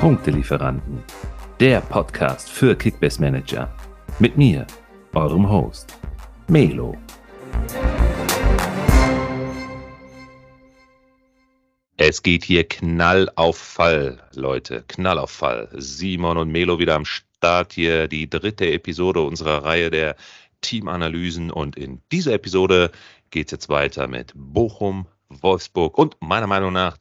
Punktelieferanten, der Podcast für Kickbase Manager. Mit mir, eurem Host, Melo. Es geht hier Knall auf Fall, Leute. Knall auf Fall. Simon und Melo wieder am Start hier. Die dritte Episode unserer Reihe der Teamanalysen. Und in dieser Episode geht es jetzt weiter mit Bochum, Wolfsburg und meiner Meinung nach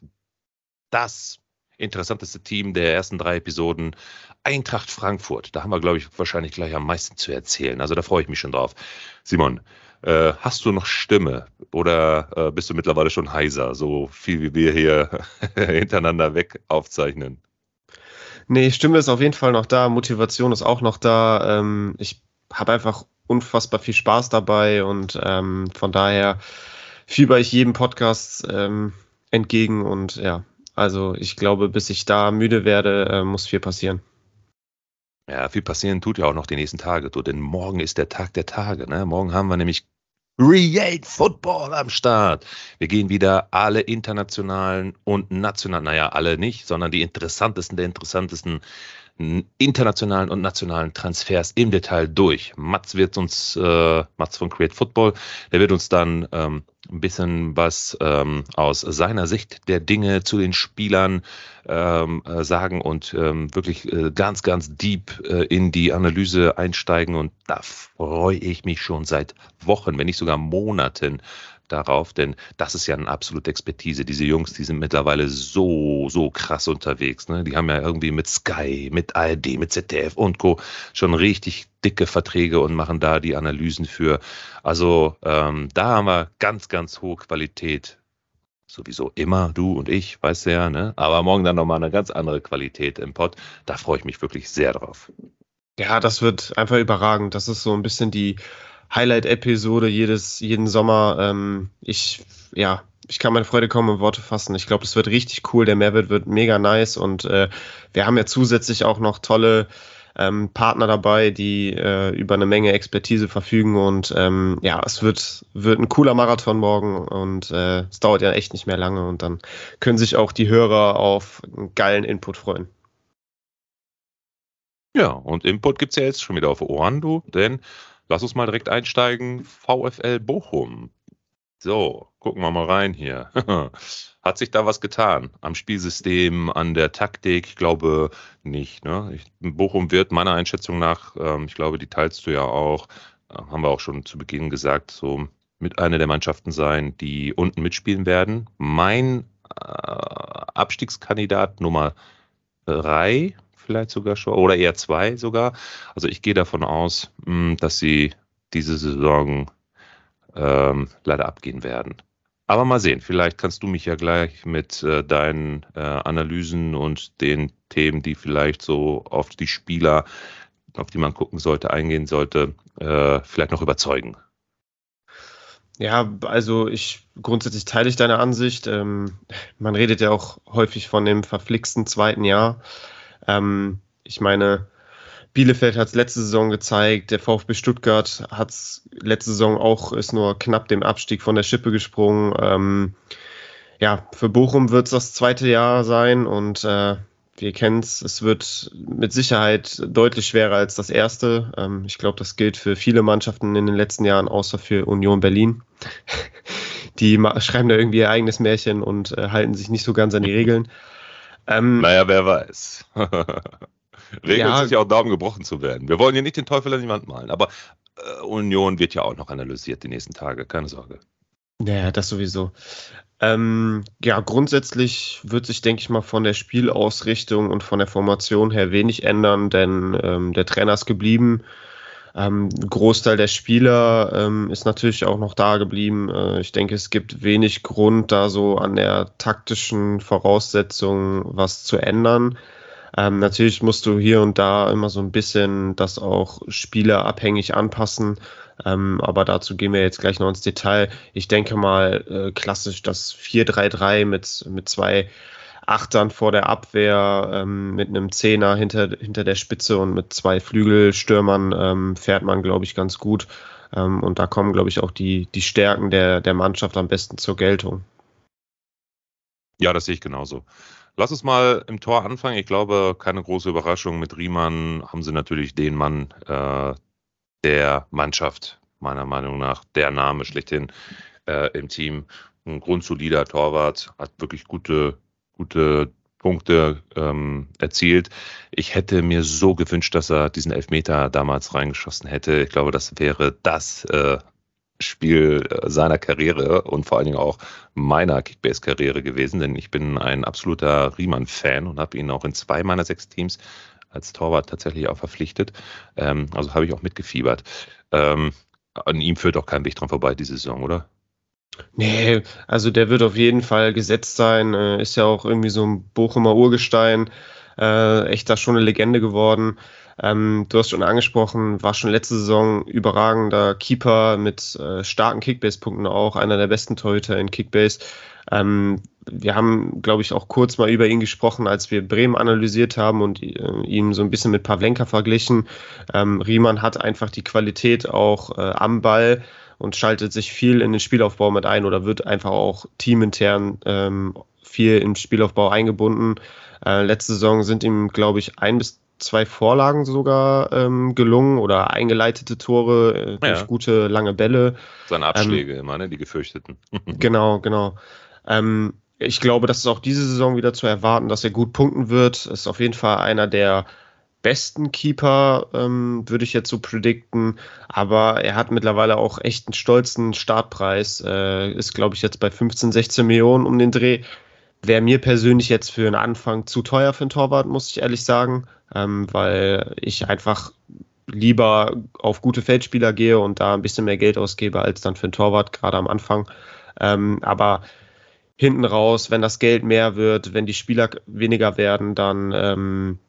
das interessanteste Team der ersten drei Episoden, Eintracht Frankfurt. Da haben wir, glaube ich, wahrscheinlich gleich am meisten zu erzählen. Also da freue ich mich schon drauf. Simon, äh, hast du noch Stimme oder äh, bist du mittlerweile schon heiser, so viel wie wir hier hintereinander weg aufzeichnen? Nee, Stimme ist auf jeden Fall noch da, Motivation ist auch noch da. Ähm, ich habe einfach unfassbar viel Spaß dabei und ähm, von daher fieber ich jedem Podcast ähm, entgegen und ja, also ich glaube, bis ich da müde werde, äh, muss viel passieren. Ja, viel passieren tut ja auch noch die nächsten Tage, du, denn morgen ist der Tag der Tage. Ne? Morgen haben wir nämlich Real Football am Start. Wir gehen wieder alle internationalen und nationalen, naja, alle nicht, sondern die interessantesten der interessantesten internationalen und nationalen Transfers im Detail durch. Mats wird uns, äh, Mats von Create Football, der wird uns dann ähm, ein bisschen was ähm, aus seiner Sicht der Dinge zu den Spielern ähm, äh, sagen und ähm, wirklich äh, ganz, ganz deep äh, in die Analyse einsteigen. Und da freue ich mich schon seit Wochen, wenn nicht sogar Monaten darauf, denn das ist ja eine absolute Expertise. Diese Jungs, die sind mittlerweile so, so krass unterwegs. Ne? Die haben ja irgendwie mit Sky, mit ARD, mit ZDF und Co. schon richtig dicke Verträge und machen da die Analysen für. Also ähm, da haben wir ganz, ganz hohe Qualität. Sowieso immer, du und ich, weißt du ja, ne? Aber morgen dann nochmal eine ganz andere Qualität im Pod. Da freue ich mich wirklich sehr drauf. Ja, das wird einfach überragend. Das ist so ein bisschen die Highlight-Episode jedes, jeden Sommer. Ähm, ich, ja, ich kann meine Freude kaum in Worte fassen. Ich glaube, es wird richtig cool. Der Mehrwert wird mega nice und äh, wir haben ja zusätzlich auch noch tolle ähm, Partner dabei, die äh, über eine Menge Expertise verfügen und ähm, ja, es wird, wird ein cooler Marathon morgen und äh, es dauert ja echt nicht mehr lange und dann können sich auch die Hörer auf einen geilen Input freuen. Ja, und Input gibt es ja jetzt schon wieder auf Ohren, du, denn Lass uns mal direkt einsteigen. VfL Bochum. So, gucken wir mal rein hier. Hat sich da was getan am Spielsystem, an der Taktik? Ich glaube nicht. Ne? Ich, Bochum wird meiner Einschätzung nach, ähm, ich glaube, die teilst du ja auch, äh, haben wir auch schon zu Beginn gesagt, so mit einer der Mannschaften sein, die unten mitspielen werden. Mein äh, Abstiegskandidat Nummer drei vielleicht sogar schon, oder eher zwei sogar. Also ich gehe davon aus, hm, dass sie diese Saison ähm, leider abgehen werden. Aber mal sehen, vielleicht kannst du mich ja gleich mit äh, deinen äh, Analysen und den Themen, die vielleicht so auf die Spieler, auf die man gucken sollte, eingehen sollte, äh, vielleicht noch überzeugen. Ja, also ich grundsätzlich teile ich deine Ansicht. Ähm, man redet ja auch häufig von dem verflixten zweiten Jahr. Ähm, ich meine, Bielefeld hat es letzte Saison gezeigt, der VfB Stuttgart hat es letzte Saison auch, ist nur knapp dem Abstieg von der Schippe gesprungen. Ähm, ja, für Bochum wird es das zweite Jahr sein und äh, wir kennen es, es wird mit Sicherheit deutlich schwerer als das erste. Ähm, ich glaube, das gilt für viele Mannschaften in den letzten Jahren, außer für Union Berlin. Die schreiben da irgendwie ihr eigenes Märchen und äh, halten sich nicht so ganz an die Regeln. Ähm, naja, wer weiß. Regeln ja, sich ja auch Daumen gebrochen zu werden. Wir wollen ja nicht den Teufel an die Wand malen, aber äh, Union wird ja auch noch analysiert die nächsten Tage, keine Sorge. Ja, das sowieso. Ähm, ja, grundsätzlich wird sich, denke ich mal, von der Spielausrichtung und von der Formation her wenig ändern, denn ähm, der Trainer ist geblieben. Ähm, Großteil der Spieler ähm, ist natürlich auch noch da geblieben. Äh, ich denke, es gibt wenig Grund, da so an der taktischen Voraussetzung was zu ändern. Ähm, natürlich musst du hier und da immer so ein bisschen das auch spielerabhängig anpassen. Ähm, aber dazu gehen wir jetzt gleich noch ins Detail. Ich denke mal äh, klassisch das 4-3-3 mit, mit zwei Achtern vor der Abwehr, ähm, mit einem Zehner hinter, hinter der Spitze und mit zwei Flügelstürmern ähm, fährt man, glaube ich, ganz gut. Ähm, und da kommen, glaube ich, auch die, die Stärken der, der Mannschaft am besten zur Geltung. Ja, das sehe ich genauso. Lass uns mal im Tor anfangen. Ich glaube, keine große Überraschung. Mit Riemann haben sie natürlich den Mann äh, der Mannschaft, meiner Meinung nach, der Name schlechthin äh, im Team. Ein grundsolider Torwart, hat wirklich gute, gute Punkte ähm, erzielt. Ich hätte mir so gewünscht, dass er diesen Elfmeter damals reingeschossen hätte. Ich glaube, das wäre das äh, Spiel äh, seiner Karriere und vor allen Dingen auch meiner Kickbase-Karriere gewesen, denn ich bin ein absoluter Riemann-Fan und habe ihn auch in zwei meiner sechs Teams als Torwart tatsächlich auch verpflichtet. Ähm, also habe ich auch mitgefiebert. Ähm, an ihm führt auch kein Weg dran vorbei diese Saison, oder? Nee, also der wird auf jeden Fall gesetzt sein. Äh, ist ja auch irgendwie so ein Bochumer Urgestein. Äh, echt da schon eine Legende geworden. Ähm, du hast schon angesprochen, war schon letzte Saison überragender Keeper mit äh, starken Kickbase-Punkten auch, einer der besten Torhüter in Kickbase. Ähm, wir haben, glaube ich, auch kurz mal über ihn gesprochen, als wir Bremen analysiert haben und äh, ihn so ein bisschen mit Pavlenka verglichen. Ähm, Riemann hat einfach die Qualität auch äh, am Ball und schaltet sich viel in den Spielaufbau mit ein oder wird einfach auch teamintern ähm, viel im Spielaufbau eingebunden. Äh, letzte Saison sind ihm, glaube ich, ein bis zwei Vorlagen sogar ähm, gelungen oder eingeleitete Tore äh, durch ja. gute lange Bälle. Seine Abschläge ähm, immer, ne? die gefürchteten. genau, genau. Ähm, ich glaube, das ist auch diese Saison wieder zu erwarten, dass er gut punkten wird. Ist auf jeden Fall einer der besten Keeper, ähm, würde ich jetzt so predikten. Aber er hat mittlerweile auch echt einen stolzen Startpreis. Äh, ist, glaube ich, jetzt bei 15, 16 Millionen um den Dreh. Wäre mir persönlich jetzt für einen Anfang zu teuer für einen Torwart, muss ich ehrlich sagen, ähm, weil ich einfach lieber auf gute Feldspieler gehe und da ein bisschen mehr Geld ausgebe als dann für einen Torwart, gerade am Anfang. Ähm, aber hinten raus, wenn das Geld mehr wird, wenn die Spieler weniger werden, dann ähm,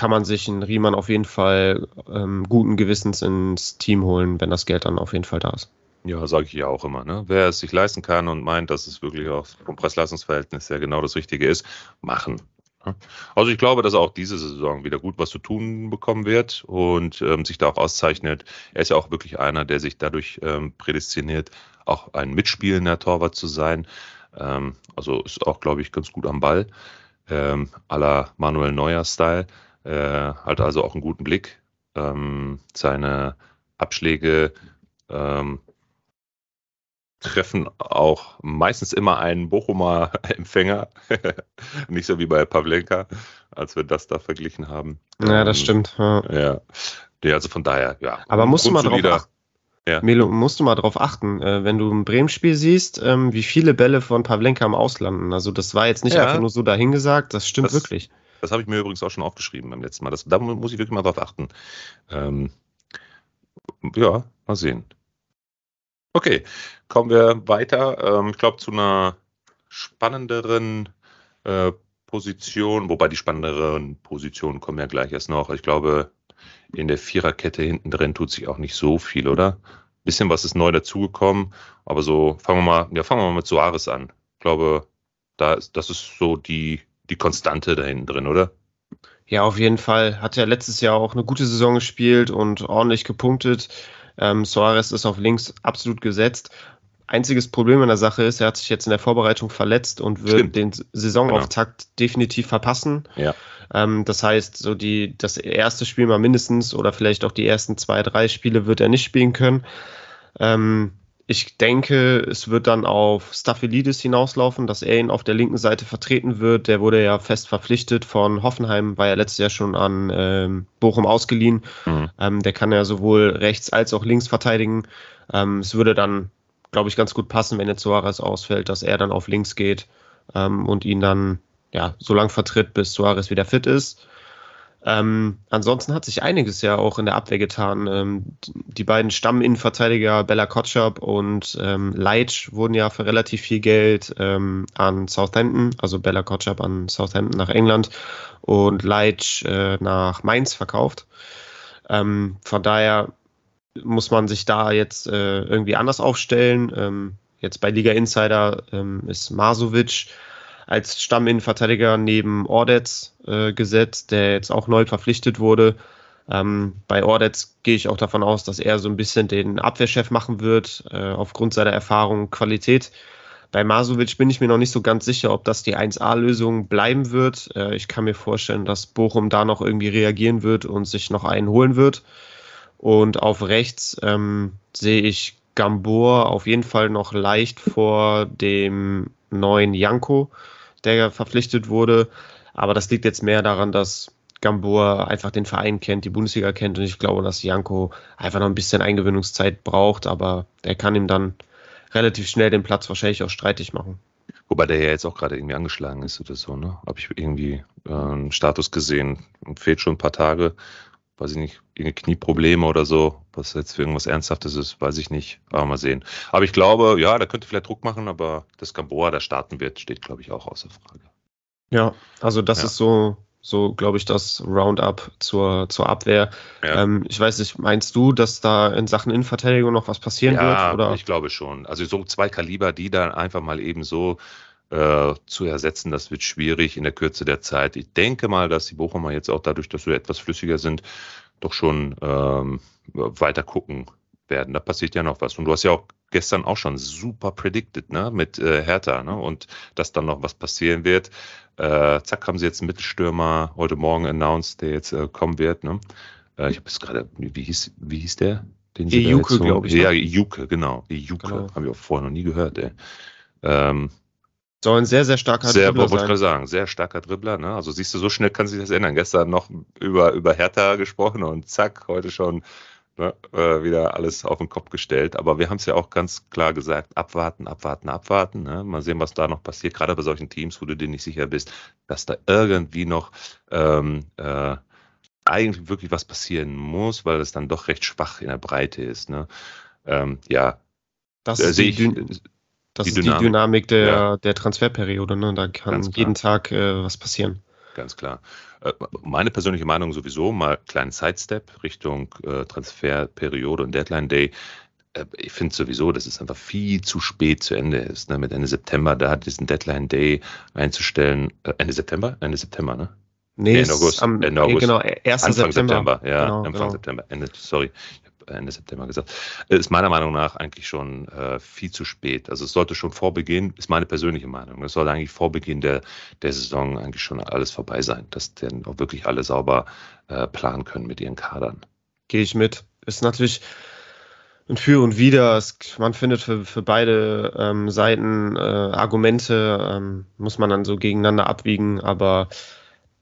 kann man sich einen Riemann auf jeden Fall ähm, guten Gewissens ins Team holen, wenn das Geld dann auf jeden Fall da ist. Ja, sage ich ja auch immer. Ne? Wer es sich leisten kann und meint, dass es wirklich auch vom Preis-Leistungs-Verhältnis ja genau das Richtige ist, machen. Ne? Also ich glaube, dass er auch diese Saison wieder gut was zu tun bekommen wird und ähm, sich da auch auszeichnet. Er ist ja auch wirklich einer, der sich dadurch ähm, prädestiniert, auch ein mitspielender Torwart zu sein. Ähm, also ist auch, glaube ich, ganz gut am Ball. Ähm, la Manuel Neuer-Style. Äh, hat also auch einen guten Blick. Ähm, seine Abschläge ähm, treffen auch meistens immer einen Bochumer Empfänger. Nicht so wie bei Pavlenka, als wir das da verglichen haben. Ja, das ähm, stimmt. Ja. ja. ja. also von daher, ja. Aber musst du mal drauf achten. Ja. Melo, musst du mal drauf achten, äh, wenn du ein Bremen-Spiel siehst, ähm, wie viele Bälle von Pavlenka am Auslanden. Also das war jetzt nicht ja. einfach nur so dahingesagt, das stimmt das, wirklich. Das habe ich mir übrigens auch schon aufgeschrieben beim letzten Mal. Das, da muss ich wirklich mal drauf achten. Ähm, ja, mal sehen. Okay, kommen wir weiter. Ähm, ich glaube, zu einer spannenderen äh, Position, wobei die spannenderen Positionen kommen ja gleich erst noch. Ich glaube, in der Viererkette hinten drin tut sich auch nicht so viel, oder? Bisschen was ist neu dazugekommen, aber so fangen wir mal, ja, fangen wir mal mit Soares an. Ich glaube, da ist, das ist so die, die Konstante da hinten drin, oder? Ja, auf jeden Fall. Hat ja letztes Jahr auch eine gute Saison gespielt und ordentlich gepunktet. Ähm, Soares ist auf links absolut gesetzt. Einziges Problem in der Sache ist, er hat sich jetzt in der Vorbereitung verletzt und wird Stimmt. den Saisonauftakt genau. definitiv verpassen. Ja. Ähm, das heißt, so die, das erste Spiel mal mindestens oder vielleicht auch die ersten zwei, drei Spiele wird er nicht spielen können. Ähm, ich denke, es wird dann auf Staphylidis hinauslaufen, dass er ihn auf der linken Seite vertreten wird. Der wurde ja fest verpflichtet von Hoffenheim, war ja letztes Jahr schon an ähm, Bochum ausgeliehen. Mhm. Ähm, der kann ja sowohl rechts als auch links verteidigen. Ähm, es würde dann, glaube ich, ganz gut passen, wenn jetzt Suarez ausfällt, dass er dann auf links geht ähm, und ihn dann ja so lange vertritt, bis Suarez wieder fit ist. Ähm, ansonsten hat sich einiges ja auch in der Abwehr getan. Ähm, die beiden Stamminnenverteidiger Bella Kotschap und ähm, Leitch wurden ja für relativ viel Geld ähm, an Southampton, also Bella Kotschap an Southampton nach England und Leitch äh, nach Mainz verkauft. Ähm, von daher muss man sich da jetzt äh, irgendwie anders aufstellen. Ähm, jetzt bei Liga Insider ähm, ist Masovic als Stamminnenverteidiger neben Ordetz äh, gesetzt, der jetzt auch neu verpflichtet wurde. Ähm, bei Ordetz gehe ich auch davon aus, dass er so ein bisschen den Abwehrchef machen wird, äh, aufgrund seiner Erfahrung, Qualität. Bei Masovic bin ich mir noch nicht so ganz sicher, ob das die 1A-Lösung bleiben wird. Äh, ich kann mir vorstellen, dass Bochum da noch irgendwie reagieren wird und sich noch einen holen wird. Und auf rechts ähm, sehe ich Gambor auf jeden Fall noch leicht vor dem neuen Janko, der verpflichtet wurde. Aber das liegt jetzt mehr daran, dass Gambor einfach den Verein kennt, die Bundesliga kennt und ich glaube, dass Janko einfach noch ein bisschen Eingewöhnungszeit braucht, aber der kann ihm dann relativ schnell den Platz wahrscheinlich auch streitig machen. Wobei der ja jetzt auch gerade irgendwie angeschlagen ist oder so, ne? Habe ich irgendwie äh, einen Status gesehen. Fehlt schon ein paar Tage. Weiß ich nicht, irgendeine Knieprobleme oder so. Was jetzt für irgendwas Ernsthaftes ist, weiß ich nicht. Aber mal sehen. Aber ich glaube, ja, da könnte vielleicht Druck machen, aber dass Gamboa da starten wird, steht, glaube ich, auch außer Frage. Ja, also das ja. ist so so, glaube ich, das Roundup zur, zur Abwehr. Ja. Ähm, ich weiß nicht, meinst du, dass da in Sachen Innenverteidigung noch was passieren ja, wird? Ja, ich glaube schon. Also so zwei Kaliber, die dann einfach mal eben so äh, zu ersetzen, das wird schwierig in der Kürze der Zeit. Ich denke mal, dass die Bochumer jetzt auch dadurch, dass wir etwas flüssiger sind, doch schon ähm, weiter gucken werden. Da passiert ja noch was. Und du hast ja auch gestern auch schon super predicted, ne, mit äh, Hertha, ne, und dass dann noch was passieren wird. Äh, zack, haben sie jetzt einen Mittelstürmer heute Morgen announced, der jetzt äh, kommen wird, ne. Äh, ich habe es gerade, wie hieß, wie hieß der? Den Juke, glaube ich. Ja, Juke, genau. Juke, genau. habe ich auch vorher noch nie gehört, ey. Ähm, soll ein sehr, sehr starker sehr, Dribbler sein. Wollte ich sagen, sehr starker Dribbler. Ne? Also siehst du, so schnell kann sich das ändern. Gestern noch über, über Hertha gesprochen und zack, heute schon ne, äh, wieder alles auf den Kopf gestellt. Aber wir haben es ja auch ganz klar gesagt, abwarten, abwarten, abwarten. Ne? Mal sehen, was da noch passiert, gerade bei solchen Teams, wo du dir nicht sicher bist, dass da irgendwie noch ähm, äh, eigentlich wirklich was passieren muss, weil es dann doch recht schwach in der Breite ist. Ne? Ähm, ja, das äh, sehe ich. Das die ist Dynamik. die Dynamik der, ja. der Transferperiode. Ne? Da kann jeden Tag äh, was passieren. Ganz klar. Äh, meine persönliche Meinung sowieso, mal kleinen Sidestep Richtung äh, Transferperiode und Deadline Day. Äh, ich finde sowieso, dass es einfach viel zu spät zu Ende ist. Ne? Mit Ende September, da hat diesen Deadline Day einzustellen. Ende September? Ende September, ne? Nee, Ende August. Am, Ende August. Genau, 1. Anfang September. September. Ja, genau, Anfang genau. September. Ende, sorry. Ende September gesagt, ist meiner Meinung nach eigentlich schon äh, viel zu spät. Also es sollte schon vor Beginn, ist meine persönliche Meinung, es sollte eigentlich vor Beginn der, der Saison eigentlich schon alles vorbei sein, dass dann auch wirklich alle sauber äh, planen können mit ihren Kadern. Gehe ich mit. Ist natürlich ein Für und Wider. Man findet für, für beide ähm, Seiten äh, Argumente, ähm, muss man dann so gegeneinander abwiegen, aber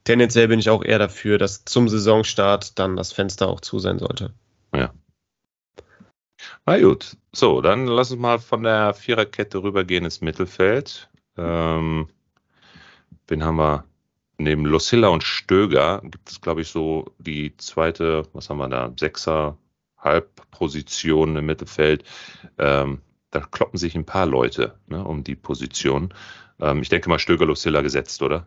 tendenziell bin ich auch eher dafür, dass zum Saisonstart dann das Fenster auch zu sein sollte. Na gut, so, dann lass uns mal von der Viererkette rübergehen ins Mittelfeld. Ähm, wen haben wir? Neben Lucilla und Stöger gibt es, glaube ich, so die zweite, was haben wir da, Sechser, Halbposition im Mittelfeld. Ähm, da kloppen sich ein paar Leute ne, um die Position. Ähm, ich denke mal, Stöger, Lucilla gesetzt, oder?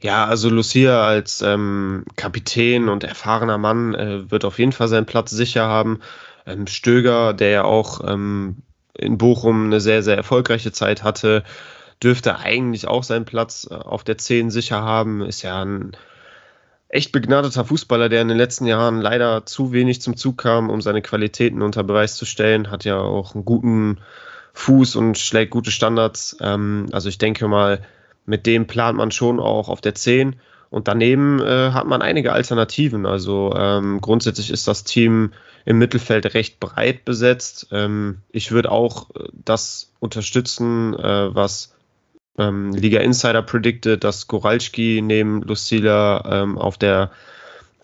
Ja, also Lucia als ähm, Kapitän und erfahrener Mann äh, wird auf jeden Fall seinen Platz sicher haben. Ähm, Stöger, der ja auch ähm, in Bochum eine sehr, sehr erfolgreiche Zeit hatte, dürfte eigentlich auch seinen Platz äh, auf der 10 sicher haben. Ist ja ein echt begnadeter Fußballer, der in den letzten Jahren leider zu wenig zum Zug kam, um seine Qualitäten unter Beweis zu stellen. Hat ja auch einen guten Fuß und schlägt gute Standards. Ähm, also ich denke mal, mit dem plant man schon auch auf der 10. Und daneben äh, hat man einige Alternativen. Also ähm, grundsätzlich ist das Team im Mittelfeld recht breit besetzt. Ähm, ich würde auch äh, das unterstützen, äh, was ähm, Liga Insider predicted, dass Goralski neben Lucila ähm, auf der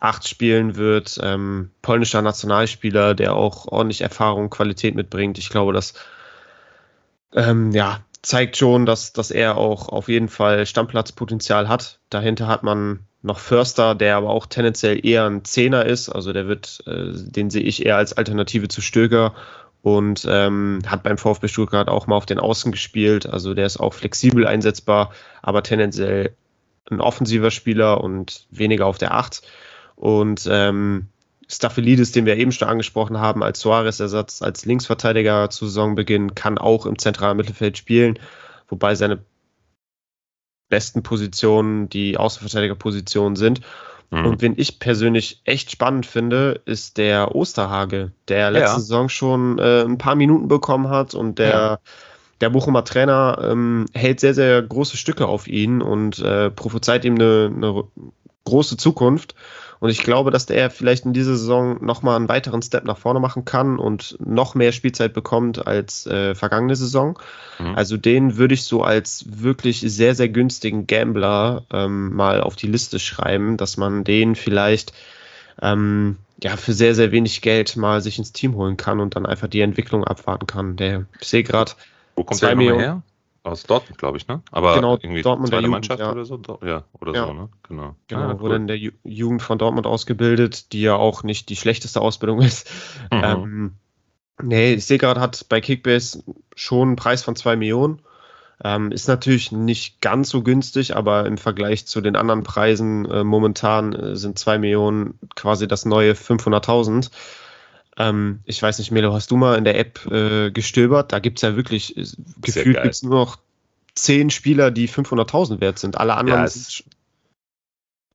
8 spielen wird. Ähm, polnischer Nationalspieler, der auch ordentlich Erfahrung, Qualität mitbringt. Ich glaube, das ähm, ja, zeigt schon, dass, dass er auch auf jeden Fall Stammplatzpotenzial hat. Dahinter hat man noch Förster, der aber auch tendenziell eher ein Zehner ist. Also der wird, äh, den sehe ich eher als Alternative zu Stöger und ähm, hat beim VfB Stuttgart auch mal auf den Außen gespielt. Also der ist auch flexibel einsetzbar, aber tendenziell ein offensiver Spieler und weniger auf der Acht. Und ähm, Staphylides, den wir eben schon angesprochen haben, als Suarez-Ersatz, als Linksverteidiger zu Saisonbeginn, kann auch im zentralen Mittelfeld spielen, wobei seine besten Positionen die Außenverteidigerpositionen sind. Mhm. Und wen ich persönlich echt spannend finde, ist der Osterhage, der letzte ja. Saison schon äh, ein paar Minuten bekommen hat und der, ja. der Bochumer Trainer ähm, hält sehr, sehr große Stücke auf ihn und äh, prophezeit ihm eine, eine große Zukunft. Und ich glaube, dass der vielleicht in dieser Saison nochmal einen weiteren Step nach vorne machen kann und noch mehr Spielzeit bekommt als äh, vergangene Saison. Mhm. Also den würde ich so als wirklich sehr, sehr günstigen Gambler ähm, mal auf die Liste schreiben, dass man den vielleicht ähm, ja, für sehr, sehr wenig Geld mal sich ins Team holen kann und dann einfach die Entwicklung abwarten kann. Der, ich sehe gerade. Wo kommt der Millionen her? Aus Dortmund, glaube ich, ne? Aber genau, irgendwie Dortmund zweite Jugend, Mannschaft ja. oder so? Ja, oder ja. so, ne? Genau. Genau, Ah, wurde in der Ju Jugend von Dortmund ausgebildet, die ja auch nicht die schlechteste Ausbildung ist. Mhm. Ähm, nee, ich sehe gerade, hat bei Kickbase schon einen Preis von 2 Millionen. Ähm, ist natürlich nicht ganz so günstig, aber im Vergleich zu den anderen Preisen äh, momentan äh, sind 2 Millionen quasi das neue 500.000. Ähm, ich weiß nicht, Melo, hast du mal in der App äh, gestöbert? Da gibt es ja wirklich, äh, gefühlt gibt es nur noch 10 Spieler, die 500.000 wert sind. Alle anderen Ja, sind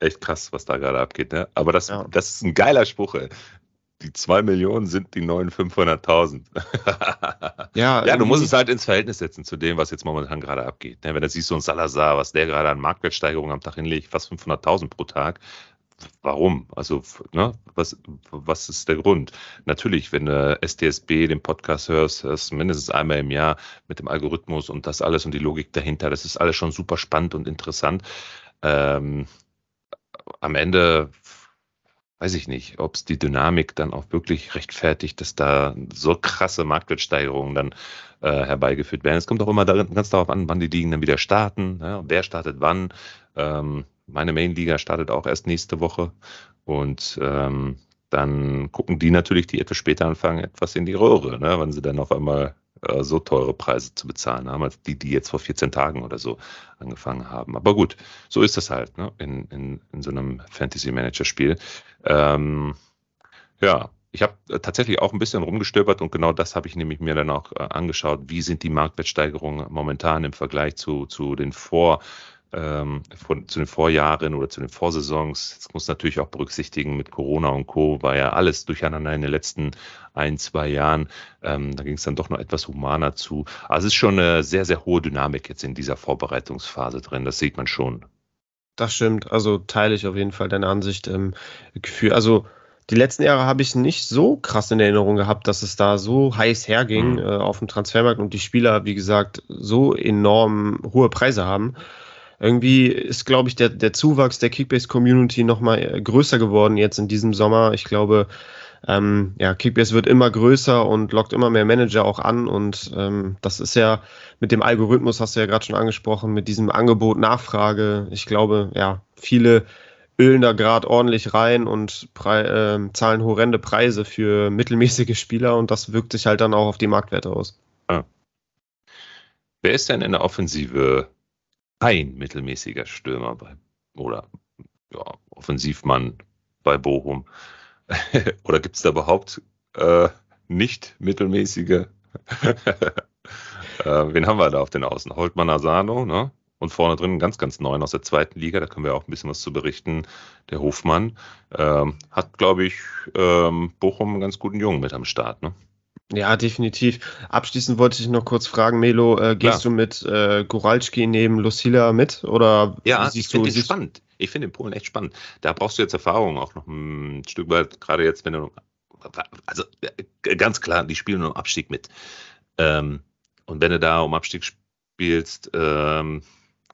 Echt krass, was da gerade abgeht, ne? Aber das, Ja. das ist ein geiler Spruch, ey. Die 2 Millionen sind die neuen 500.000. Ja, Ja, du musst es halt ins Verhältnis setzen zu dem, was jetzt momentan gerade abgeht. ne? Wenn du siehst, so ein Salazar, was der gerade an Marktwertsteigerung am Tag hinlegt, fast 500.000 pro Tag. Warum? Also, ne, was, was ist der Grund? Natürlich, wenn du STSB den Podcast hörst, hörst mindestens einmal im Jahr mit dem Algorithmus und das alles und die Logik dahinter, das ist alles schon super spannend und interessant. Ähm, am Ende weiß ich nicht, ob es die Dynamik dann auch wirklich rechtfertigt, dass da so krasse Marktwertsteigerungen dann äh, herbeigeführt werden. Es kommt auch immer darin, ganz darauf an, wann die Ligen dann wieder starten, ja, wer startet wann. Ähm, meine Main-Liga startet auch erst nächste Woche und ähm, dann gucken die natürlich, die etwas später anfangen, etwas in die Röhre, ne, wenn sie dann auf einmal äh, so teure Preise zu bezahlen haben, als die, die jetzt vor 14 Tagen oder so angefangen haben. Aber gut, so ist das halt ne, in, in, in so einem Fantasy-Manager-Spiel. Ähm, ja, ich habe tatsächlich auch ein bisschen rumgestöbert und genau das habe ich nämlich mir dann auch äh, angeschaut. Wie sind die Marktwertsteigerungen momentan im Vergleich zu, zu den Vor, ähm, von, zu den Vorjahren oder zu den Vorsaisons? Das muss natürlich auch berücksichtigen mit Corona und Co. war ja alles durcheinander in den letzten ein, zwei Jahren. Ähm, da ging es dann doch noch etwas humaner zu. Also es ist schon eine sehr, sehr hohe Dynamik jetzt in dieser Vorbereitungsphase drin. Das sieht man schon. Das stimmt, also teile ich auf jeden Fall deine Ansicht. Ähm, Gefühl, also die letzten Jahre habe ich nicht so krass in Erinnerung gehabt, dass es da so heiß herging Mhm. äh, auf dem Transfermarkt und die Spieler, wie gesagt, so enorm hohe Preise haben. Irgendwie ist, glaube ich, der, der Zuwachs der Kickbase-Community nochmal äh, größer geworden jetzt in diesem Sommer. Ich glaube, ähm, ja, Kickbase wird immer größer und lockt immer mehr Manager auch an. Und ähm, das ist ja mit dem Algorithmus, hast du ja gerade schon angesprochen, mit diesem Angebot, Nachfrage. Ich glaube, ja, viele ölen da gerade ordentlich rein und prei äh, zahlen horrende Preise für mittelmäßige Spieler und das wirkt sich halt dann auch auf die Marktwerte aus. Wer ist denn in der Offensive ein mittelmäßiger Stürmer bei oder ja, Offensivmann bei Bochum? oder gibt es da überhaupt äh, nicht mittelmäßige? äh, wen haben wir da auf den Außen? Holtmann Asano, ne? Und vorne drin ganz, ganz neuen aus der zweiten Liga, da können wir auch ein bisschen was zu berichten. Der Hofmann ähm, hat, glaube ich, ähm, Bochum einen ganz guten Jungen mit am Start. Ne? Ja, definitiv. Abschließend wollte ich noch kurz fragen, Melo, äh, gehst du mit äh, Goralski neben Lucilla mit oder Ja, ich finde siehst, spannend. Ich finde den Polen echt spannend. Da brauchst du jetzt Erfahrung auch noch ein Stück weit, gerade jetzt, wenn du, also äh, ganz klar, die spielen um Abstieg mit. Ähm, und wenn du da um Abstieg spielst, ähm,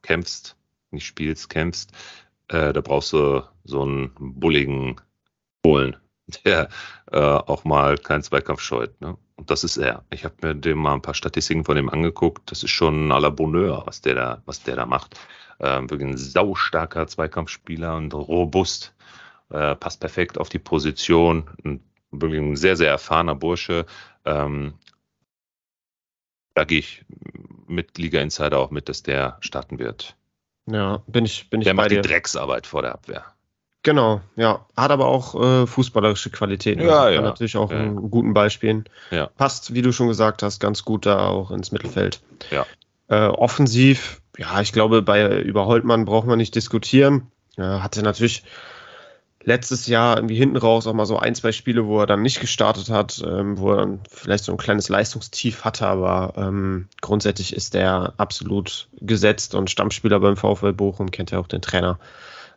kämpfst, nicht spielst, kämpfst, äh, da brauchst du so einen bulligen Polen, der äh, auch mal keinen Zweikampf scheut. Ne? Und das ist er. Ich habe mir dem mal ein paar Statistiken von dem angeguckt. Das ist schon à la Bonheur, was der da, was der da macht. Ähm, wirklich ein saustarker Zweikampfspieler und robust. Äh, passt perfekt auf die Position. Ein, wirklich ein sehr, sehr erfahrener Bursche. Ähm, da gehe ich mit Liga Insider auch mit, dass der starten wird. Ja, bin ich, bin ich Der macht die. Drecksarbeit vor der Abwehr. Genau, ja. Hat aber auch äh, fußballerische Qualitäten. Ja, Also ja. Natürlich auch Ja, einen guten Ball spielen. Ja. Passt, wie du schon gesagt hast, ganz gut da auch ins Mittelfeld. Ja. Äh, offensiv, ja, ich glaube, bei über Holtmann braucht man nicht diskutieren. Äh, hatte natürlich letztes Jahr irgendwie hinten raus auch mal so ein, zwei Spiele, wo er dann nicht gestartet hat, ähm, wo er dann vielleicht so ein kleines Leistungstief hatte, aber ähm, grundsätzlich ist der absolut gesetzt und Stammspieler beim VfL Bochum, kennt ja auch den Trainer.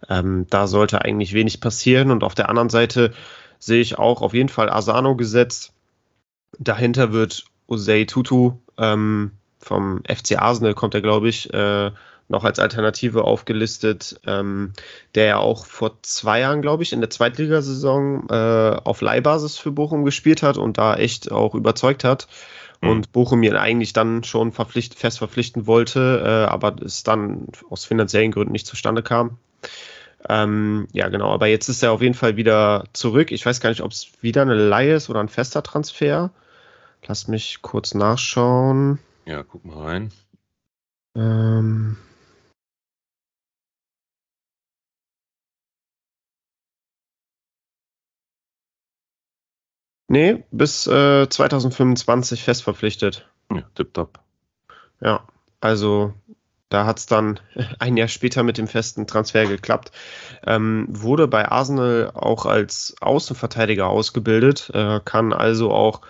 Ähm, da sollte eigentlich wenig passieren und auf der anderen Seite sehe ich auch auf jeden Fall Asano gesetzt. Dahinter wird Osei Tutu ähm, vom FC Arsenal, kommt er, glaube ich, äh, noch als Alternative aufgelistet, ähm, der ja auch vor zwei Jahren, glaube ich, in der Zweitligasaison äh, auf Leihbasis für Bochum gespielt hat und da echt auch überzeugt hat. Mhm. Und Bochum ihn eigentlich dann schon verpflicht, fest verpflichten wollte, äh, aber es dann aus finanziellen Gründen nicht zustande kam. Ähm, ja, genau, aber jetzt ist er auf jeden Fall wieder zurück. Ich weiß gar nicht, ob es wieder eine Leihe ist oder ein fester Transfer. Lass mich kurz nachschauen. Ja, guck mal rein. Ähm, Nee, bis äh, 2025 fest verpflichtet. Ja, tipptopp. Ja, also da hat es dann ein Jahr später mit dem festen Transfer geklappt. Ähm, wurde bei Arsenal auch als Außenverteidiger ausgebildet, äh, kann also auch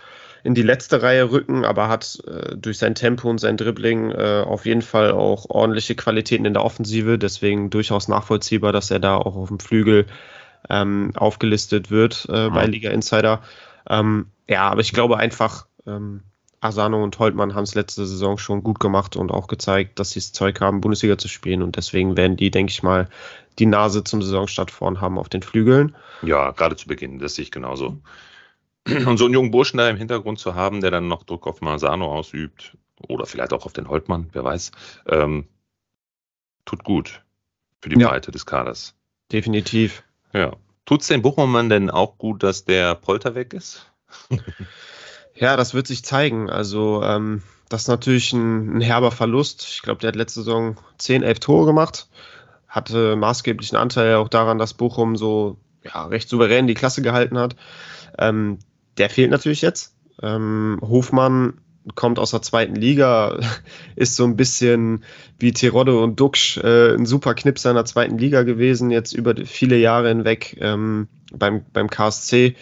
in die letzte Reihe rücken, aber hat äh, durch sein Tempo und sein Dribbling äh, auf jeden Fall auch ordentliche Qualitäten in der Offensive. Deswegen durchaus nachvollziehbar, dass er da auch auf dem Flügel ähm, aufgelistet wird äh, bei Liga Insider. Ähm, ja, aber ich glaube einfach, ähm, Asano und Holtmann haben es letzte Saison schon gut gemacht und auch gezeigt, dass sie das Zeug haben, Bundesliga zu spielen. Und deswegen werden die, denke ich mal, die Nase zum Saisonstart vorn haben auf den Flügeln. Ja, gerade zu Beginn, das sehe ich genauso. Und so einen jungen Burschen da im Hintergrund zu haben, der dann noch Druck auf Masano ausübt, oder vielleicht auch auf den Holtmann, wer weiß, ähm, tut gut für die ja. Breite des Kaders. Definitiv. Ja. Tut es den Bochumern denn auch gut, dass der Polter weg ist? ja, das wird sich zeigen. Also, ähm, das ist natürlich ein, ein herber Verlust. Ich glaube, der hat letzte Saison 10, 11 Tore gemacht. Hatte maßgeblichen Anteil auch daran, dass Bochum so ja, recht souverän die Klasse gehalten hat. Ähm, der fehlt natürlich jetzt. Ähm, Hofmann kommt aus der zweiten Liga, ist so ein bisschen wie Tirode und Duxch äh, ein super Knipser in der zweiten Liga gewesen, jetzt über viele Jahre hinweg ähm, beim, beim KSC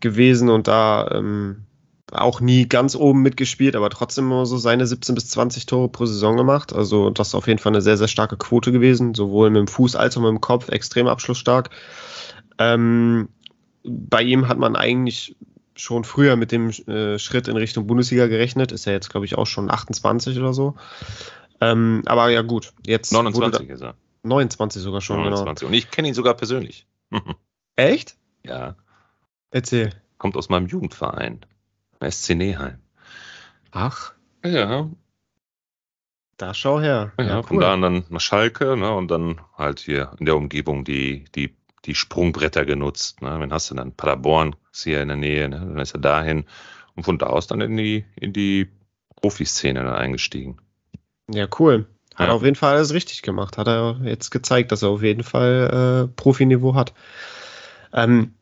gewesen und da ähm, auch nie ganz oben mitgespielt, aber trotzdem nur so seine 17 bis 20 Tore pro Saison gemacht. Also das ist auf jeden Fall eine sehr, sehr starke Quote gewesen, sowohl mit dem Fuß als auch mit dem Kopf, extrem abschlussstark. Ähm, bei ihm hat man eigentlich schon früher mit dem äh, Schritt in Richtung Bundesliga gerechnet. Ist ja jetzt, glaube ich, auch schon 28 oder so. Ähm, aber ja, gut. Jetzt 29 ist er. 29 sogar schon, 29. genau. Und ich kenne ihn sogar persönlich. Echt? Ja. Erzähl. Kommt aus meinem Jugendverein. SC Neheim. Ach. Ja. Da schau her. Ja, ja von da an dann nach Schalke, ne, und dann halt hier in der Umgebung die, die die Sprungbretter genutzt. Ne? Wenn hast du dann Paderborn, ist hier in der Nähe, ne? dann ist er dahin und von da aus dann in die, in die Profiszene dann eingestiegen. Ja, cool. Hat ja. auf jeden Fall alles richtig gemacht. Hat er jetzt gezeigt, dass er auf jeden Fall äh, Profiniveau hat. Ähm,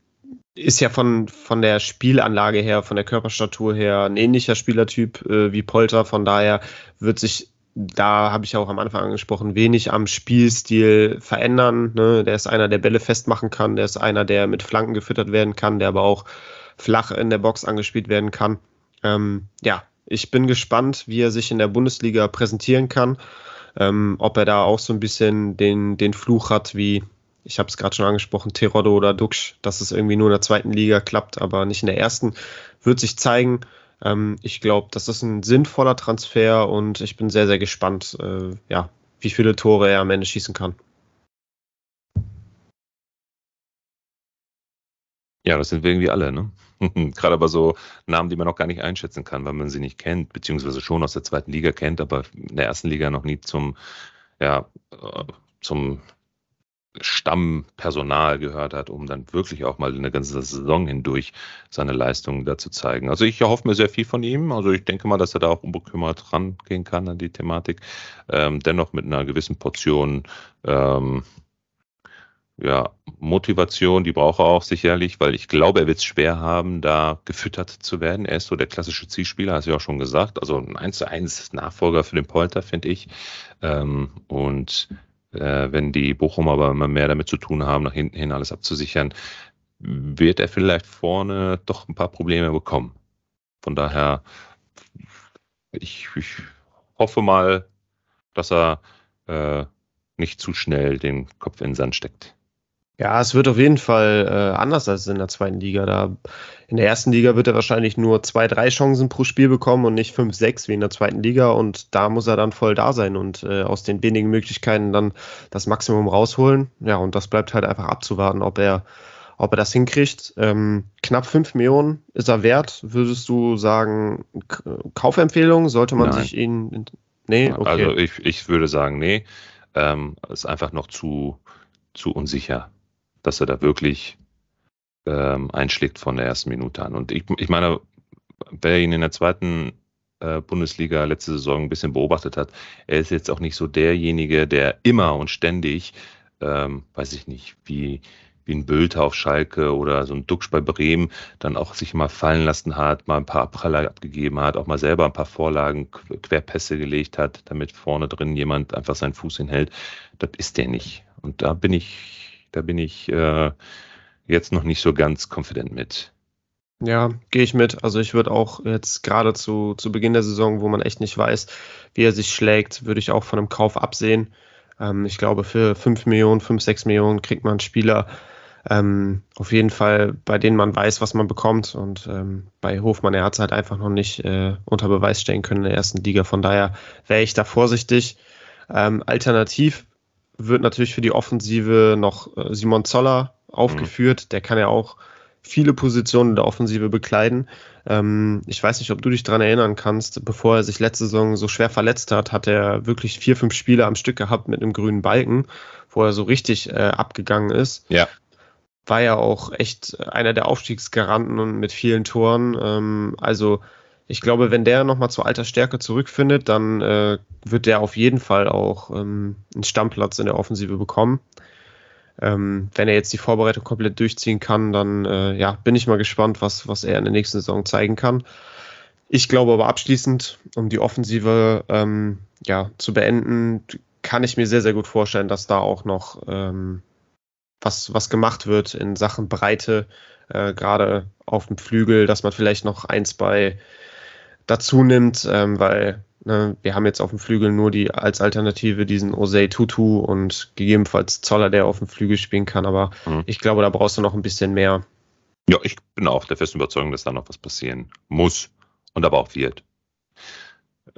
ist ja von, von der Spielanlage her, von der Körperstatur her ein ähnlicher Spielertyp äh, wie Polter. Von daher wird sich da habe ich auch am Anfang angesprochen, wenig am Spielstil verändern. Ne? Der ist einer, der Bälle festmachen kann, der ist einer, der mit Flanken gefüttert werden kann, der aber auch flach in der Box angespielt werden kann. Ähm, ja, ich bin gespannt, wie er sich in der Bundesliga präsentieren kann. Ähm, ob er da auch so ein bisschen den, den Fluch hat, wie ich habe es gerade schon angesprochen, Terodde oder Duxch, dass es irgendwie nur in der zweiten Liga klappt, aber nicht in der ersten, wird sich zeigen. Ähm, ich glaube, das ist ein sinnvoller Transfer und ich bin sehr, sehr gespannt, äh, ja, wie viele Tore er am Ende schießen kann. Ja, das sind wir irgendwie alle, ne? Gerade aber so Namen, die man noch gar nicht einschätzen kann, weil man sie nicht kennt, beziehungsweise schon aus der zweiten Liga kennt, aber in der ersten Liga noch nie zum, ja, äh, zum Stammpersonal gehört hat, um dann wirklich auch mal eine ganze Saison hindurch seine Leistungen da zu zeigen. Also ich erhoffe mir sehr viel von ihm. Also ich denke mal, dass er da auch unbekümmert rangehen kann an die Thematik. Ähm, dennoch mit einer gewissen Portion ähm, ja, Motivation, die braucht er auch sicherlich, weil ich glaube, er wird es schwer haben, da gefüttert zu werden. Er ist so der klassische Zielspieler, hast du ja auch schon gesagt. Also ein 1 zu 1 Nachfolger für den Polter, finde ich. Ähm, und äh, wenn die Bochum aber immer mehr damit zu tun haben, nach hinten hin alles abzusichern, wird er vielleicht vorne doch ein paar Probleme bekommen. Von daher, ich, ich hoffe mal, dass er äh, nicht zu schnell den Kopf in den Sand steckt. Ja, es wird auf jeden Fall äh, anders als in der zweiten Liga. Da in der ersten Liga wird er wahrscheinlich nur zwei, drei Chancen pro Spiel bekommen und nicht fünf, sechs wie in der zweiten Liga. Und da muss er dann voll da sein und äh, aus den wenigen Möglichkeiten dann das Maximum rausholen. Ja, und das bleibt halt einfach abzuwarten, ob er, ob er das hinkriegt. Ähm, knapp fünf Millionen ist er wert. Würdest du sagen, Kaufempfehlung? Sollte man Nein. sich ihn. Nee, okay. Also ich, ich würde sagen, nee. Ähm, ist einfach noch zu, zu unsicher dass er da wirklich ähm, einschlägt von der ersten Minute an. Und ich, ich meine, wer ihn in der zweiten äh, Bundesliga letzte Saison ein bisschen beobachtet hat, er ist jetzt auch nicht so derjenige, der immer und ständig, ähm, weiß ich nicht, wie, wie ein Bülter auf Schalke oder so ein Duxch bei Bremen dann auch sich mal fallen lassen hat, mal ein paar Abpraller abgegeben hat, auch mal selber ein paar Vorlagen, Querpässe gelegt hat, damit vorne drin jemand einfach seinen Fuß hinhält. Das ist der nicht. Und da bin ich da bin ich äh, jetzt noch nicht so ganz confident mit. Ja, gehe ich mit. Also ich würde auch jetzt gerade zu, zu Beginn der Saison, wo man echt nicht weiß, wie er sich schlägt, würde ich auch von einem Kauf absehen. Ähm, ich glaube, für 5 Millionen, 5, 6 Millionen kriegt man Spieler ähm, auf jeden Fall, bei denen man weiß, was man bekommt. Und ähm, bei Hofmann, er hat es halt einfach noch nicht äh, unter Beweis stellen können in der ersten Liga. Von daher wäre ich da vorsichtig. Ähm, alternativ wird natürlich für die Offensive noch äh, Simon Zoller aufgeführt. Mhm. Der kann ja auch viele Positionen der Offensive bekleiden. Ähm, ich weiß nicht, ob du dich daran erinnern kannst, bevor er sich letzte Saison so schwer verletzt hat, hat er wirklich vier, fünf Spiele am Stück gehabt mit einem grünen Balken, wo er so richtig äh, abgegangen ist. Ja. War ja auch echt einer der Aufstiegsgaranten und mit vielen Toren. Ähm, also ich glaube, wenn der nochmal zur alter Stärke zurückfindet, dann äh, wird der auf jeden Fall auch ähm, einen Stammplatz in der Offensive bekommen. Ähm, wenn er jetzt die Vorbereitung komplett durchziehen kann, dann äh, ja, bin ich mal gespannt, was, was er in der nächsten Saison zeigen kann. Ich glaube aber abschließend, um die Offensive ähm, ja, zu beenden, kann ich mir sehr, sehr gut vorstellen, dass da auch noch ähm, was, was gemacht wird in Sachen Breite, äh, gerade auf dem Flügel, dass man vielleicht noch ein, zwei dazu nimmt, ähm, weil ne, wir haben jetzt auf dem Flügel nur die als Alternative diesen Osei Tutu und gegebenenfalls Zoller, der auf dem Flügel spielen kann, aber mhm. ich glaube, da brauchst du noch ein bisschen mehr. Ja, ich bin auch der festen Überzeugung, dass da noch was passieren muss und aber auch wird.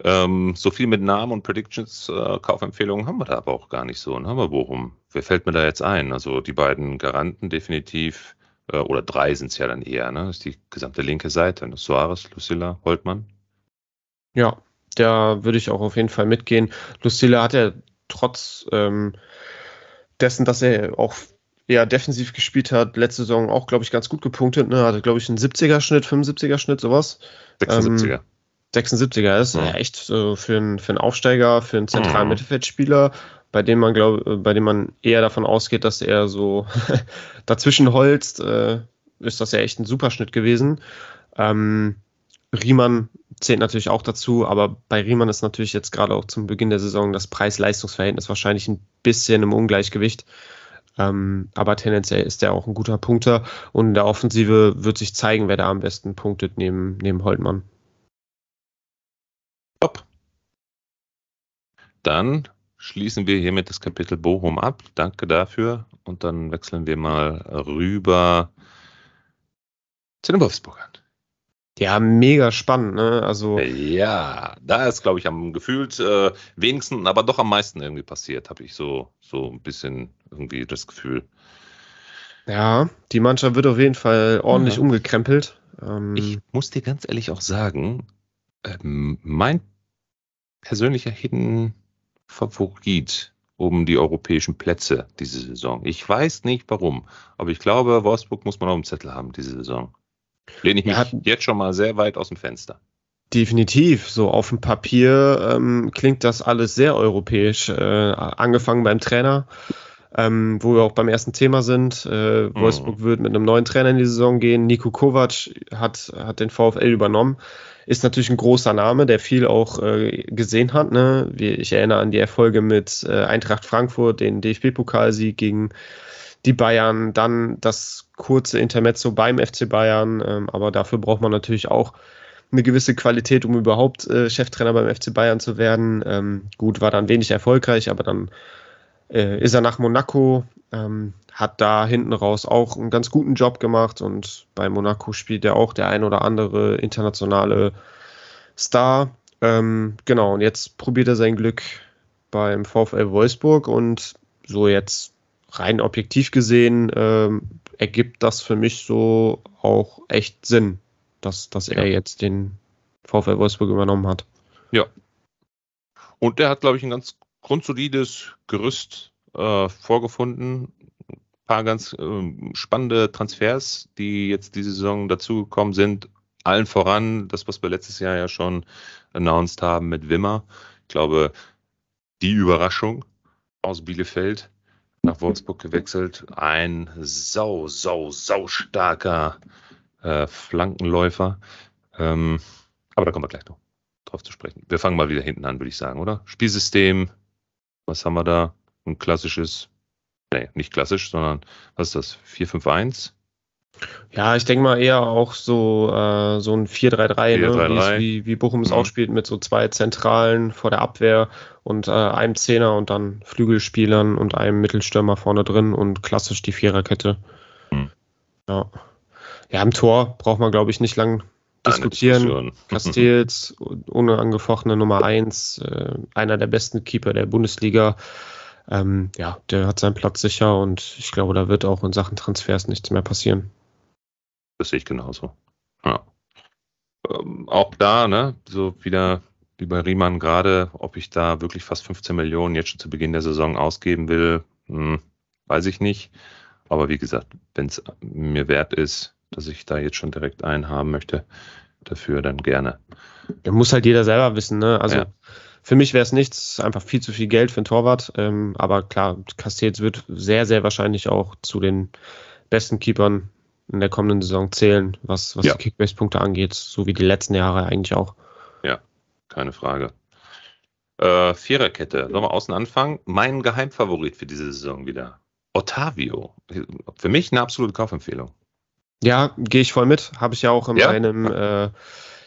Ähm, so viel mit Namen und Predictions, äh, Kaufempfehlungen haben wir da aber auch gar nicht so. Ne? Aber worum? Wer fällt mir da jetzt ein? Also die beiden Garanten definitiv, äh, oder drei sind es ja dann eher, ne? Das ist die gesamte linke Seite. Ne? Soares, Lucilla, Holtmann. Ja, da würde ich auch auf jeden Fall mitgehen. Lucilla hat ja trotz ähm, dessen, dass er auch eher defensiv gespielt hat, letzte Saison auch, glaube ich, ganz gut gepunktet. Ne? Hatte, glaube ich, einen 70er-Schnitt, 75er-Schnitt, sowas. 76er. Ähm, 76er ist ja. echt äh, für, einen, für einen Aufsteiger, für einen zentralen mhm. Mittelfeldspieler, bei dem man glaub, äh, bei dem man eher davon ausgeht, dass er so dazwischen holzt, äh, ist das ja echt ein Superschnitt gewesen. Ähm, Riemann zählt natürlich auch dazu, aber bei Riemann ist natürlich jetzt gerade auch zum Beginn der Saison das Preis-Leistungs-Verhältnis wahrscheinlich ein bisschen im Ungleichgewicht. Ähm, aber tendenziell ist er auch ein guter Punkter und in der Offensive wird sich zeigen, wer da am besten punktet neben, neben Holtmann. Top. Dann schließen wir hiermit das Kapitel Bochum ab. Danke dafür. Und dann wechseln wir mal rüber zu den Wolfsburgern. Ja, mega spannend, ne? Also. Ja, da ist, glaube ich, am gefühlt äh, wenigsten, aber doch am meisten irgendwie passiert, habe ich so, so ein bisschen irgendwie das Gefühl. Ja, die Mannschaft wird auf jeden Fall ordentlich ja. umgekrempelt. Ähm, ich muss dir ganz ehrlich auch sagen, ähm, mein persönlicher Hidden Favorit um die europäischen Plätze diese Saison. Ich weiß nicht warum, aber ich glaube, Wolfsburg muss man auf dem Zettel haben diese Saison. Lehne ich mich ja, jetzt schon mal sehr weit aus dem Fenster. Definitiv. So auf dem Papier ähm, klingt das alles sehr europäisch. Äh, angefangen beim Trainer. Ähm, wo wir auch beim ersten Thema sind. Äh, mhm. Wolfsburg wird mit einem neuen Trainer in die Saison gehen. Nico Kovac hat, hat den VfL übernommen. Ist natürlich ein großer Name, der viel auch äh, gesehen hat. Ne? Ich erinnere an die Erfolge mit äh, Eintracht Frankfurt, den DFB-Pokalsieg gegen die Bayern, dann das kurze Intermezzo beim FC Bayern. Ähm, aber dafür braucht man natürlich auch eine gewisse Qualität, um überhaupt äh, Cheftrainer beim FC Bayern zu werden. Ähm, gut, war dann wenig erfolgreich, aber dann äh, ist er nach Monaco, ähm, hat da hinten raus auch einen ganz guten Job gemacht und bei Monaco spielt er auch der ein oder andere internationale Star. Ähm, genau, und jetzt probiert er sein Glück beim VfL Wolfsburg und so jetzt rein objektiv gesehen ähm, ergibt das für mich so auch echt Sinn, dass, dass er jetzt den VfL Wolfsburg übernommen hat. Ja. Und der hat, glaube ich, ein ganz grundsolides Gerüst äh, vorgefunden. Ein paar ganz äh, spannende Transfers, die jetzt diese Saison dazugekommen sind. Allen voran, das, was wir letztes Jahr ja schon announced haben mit Wimmer. Ich glaube, die Überraschung aus Bielefeld nach Wolfsburg gewechselt. Ein sau, sau, sau starker äh, Flankenläufer. Ähm, aber da kommen wir gleich noch drauf zu sprechen. Wir fangen mal wieder hinten an, würde ich sagen, oder? Spielsystem, was haben wir da? Ein klassisches, nee, nicht klassisch, sondern was ist das? 4-5-1? Ja, ich denke mal eher auch so, äh, so ein 4-3-3, ne? wie, wie Bochum es mhm. auch spielt, mit so zwei Zentralen vor der Abwehr und äh, einem Zehner und dann Flügelspielern und einem Mittelstürmer vorne drin und klassisch die Viererkette. Mhm. Ja. ja, im Tor braucht man, glaube ich, nicht lang diskutieren. Castells, unangefochtene Nummer 1, äh, einer der besten Keeper der Bundesliga. Ähm, ja, der hat seinen Platz sicher und ich glaube, da wird auch in Sachen Transfers nichts mehr passieren. Das sehe ich genauso. Ja. Ähm, auch da, ne, so wieder wie bei Riemann gerade, ob ich da wirklich fast 15 Millionen jetzt schon zu Beginn der Saison ausgeben will, hm, weiß ich nicht. Aber wie gesagt, wenn es mir wert ist, dass ich da jetzt schon direkt einen haben möchte, dafür dann gerne. Da muss halt jeder selber wissen, ne? Also ja. für mich wäre es nichts, einfach viel zu viel Geld für einen Torwart. Ähm, aber klar, Castells wird sehr, sehr wahrscheinlich auch zu den besten Keepern in der kommenden Saison zählen, was, was ja. die Kickbase-Punkte angeht, so wie die letzten Jahre eigentlich auch. Ja, keine Frage. Äh, Viererkette, sollen wir außen anfangen? Mein Geheimfavorit für diese Saison wieder. Otavio. Für mich eine absolute Kaufempfehlung. Ja, gehe ich voll mit. Habe ich ja auch in ja? meinem äh,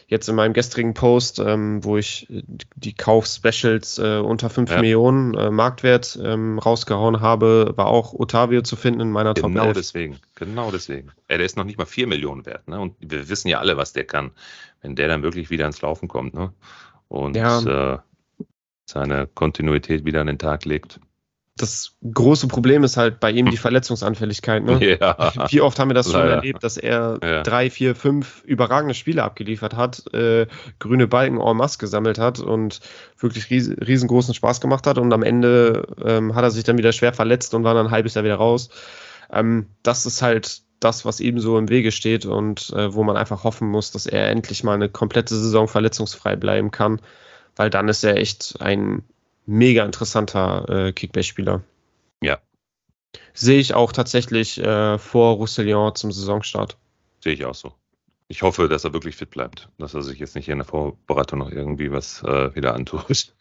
jetzt in meinem gestrigen Post, ähm, wo ich die Kauf-Specials äh, unter 5 ja. Millionen äh, Marktwert ähm, rausgehauen habe, war auch Otavio zu finden in meiner genau Top 11. Genau deswegen, genau deswegen. Ey, der ist noch nicht mal 4 Millionen wert. Ne? Und wir wissen ja alle, was der kann, wenn der dann wirklich wieder ins Laufen kommt. Ne? Und ja. äh, seine Kontinuität wieder an den Tag legt das große Problem ist halt bei ihm die Verletzungsanfälligkeit. Ne? Ja, Wie oft haben wir das schon erlebt, dass er ja. drei, vier, fünf überragende Spiele abgeliefert hat, äh, grüne Balken en masse gesammelt hat und wirklich ries riesengroßen Spaß gemacht hat und am Ende ähm, hat er sich dann wieder schwer verletzt und war dann ein halbes Jahr wieder raus. Ähm, das ist halt das, was ihm so im Wege steht und äh, wo man einfach hoffen muss, dass er endlich mal eine komplette Saison verletzungsfrei bleiben kann, weil dann ist er echt ein mega interessanter äh, Kickbase-Spieler. Ja. Sehe ich auch tatsächlich äh, vor Roussillon zum Saisonstart. Sehe ich auch so. Ich hoffe, dass er wirklich fit bleibt, dass er sich jetzt nicht in der Vorbereitung noch irgendwie was äh, wieder antut.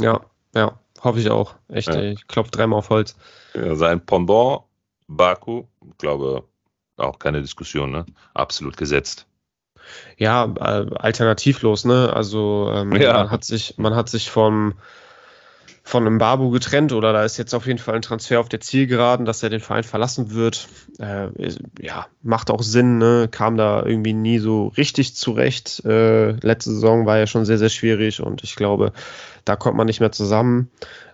ja, ja, hoffe ich auch. Echt, ja. ich klopfe dreimal auf Holz. Ja, sein Pendant, Baku, glaube auch keine Diskussion, ne? Absolut gesetzt. Ja, äh, alternativlos, ne? Also ähm, ja. man hat sich, man hat sich vom von einem Babu getrennt oder da ist jetzt auf jeden Fall ein Transfer auf der Zielgeraden, dass er den Verein verlassen wird. Äh, ja, macht auch Sinn, ne? kam da irgendwie nie so richtig zurecht. Äh, letzte Saison war ja schon sehr, sehr schwierig und ich glaube, da kommt man nicht mehr zusammen.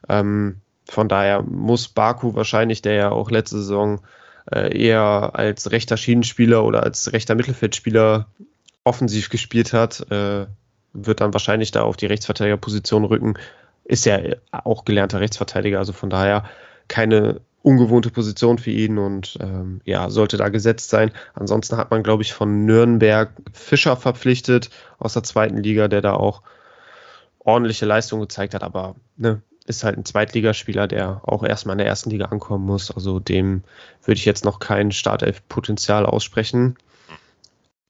Ähm, von daher muss Baku wahrscheinlich, der ja auch letzte Saison äh, eher als rechter Schienenspieler oder als rechter Mittelfeldspieler offensiv gespielt hat, äh, wird dann wahrscheinlich da auf die Rechtsverteidigerposition rücken ist ja auch gelernter Rechtsverteidiger, also von daher keine ungewohnte Position für ihn und ähm, ja, sollte da gesetzt sein. Ansonsten hat man, glaube ich, von Nürnberg Fischer verpflichtet aus der zweiten Liga, der da auch ordentliche Leistung gezeigt hat, aber ne, ist halt ein Zweitligaspieler, der auch erstmal in der ersten Liga ankommen muss. Also dem würde ich jetzt noch kein Startelf-Potenzial aussprechen.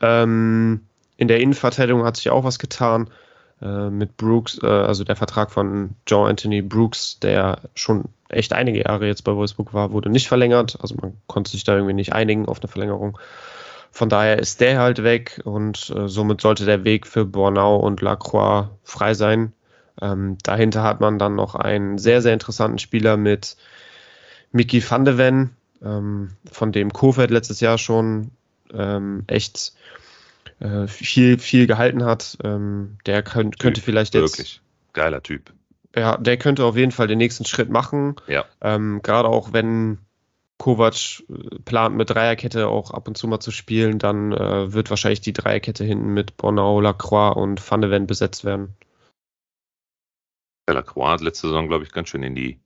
Ähm, in der Innenverteidigung hat sich auch was getan äh, mit Brooks, äh, also der Vertrag von Joe Anthony Brooks, der schon echt einige Jahre jetzt bei Wolfsburg war, wurde nicht verlängert. Also man konnte sich da irgendwie nicht einigen auf eine Verlängerung. Von daher ist der halt weg und äh, somit sollte der Weg für Bornau und Lacroix frei sein. Ähm, dahinter hat man dann noch einen sehr, sehr interessanten Spieler mit Mickey van de Ven, ähm, von dem Kofeld letztes Jahr schon ähm, echt äh, viel, viel gehalten hat. Ähm, der könnt, könnte vielleicht jetzt. Wirklich geiler Typ. Ja, der könnte auf jeden Fall den nächsten Schritt machen. Ja. Ähm, Gerade auch wenn Kovac äh, plant mit Dreierkette auch ab und zu mal zu spielen, dann äh, wird wahrscheinlich die Dreierkette hinten mit Bornau, Lacroix und Van de Ven besetzt werden. Der Lacroix hat letzte Saison, glaube ich, ganz schön in die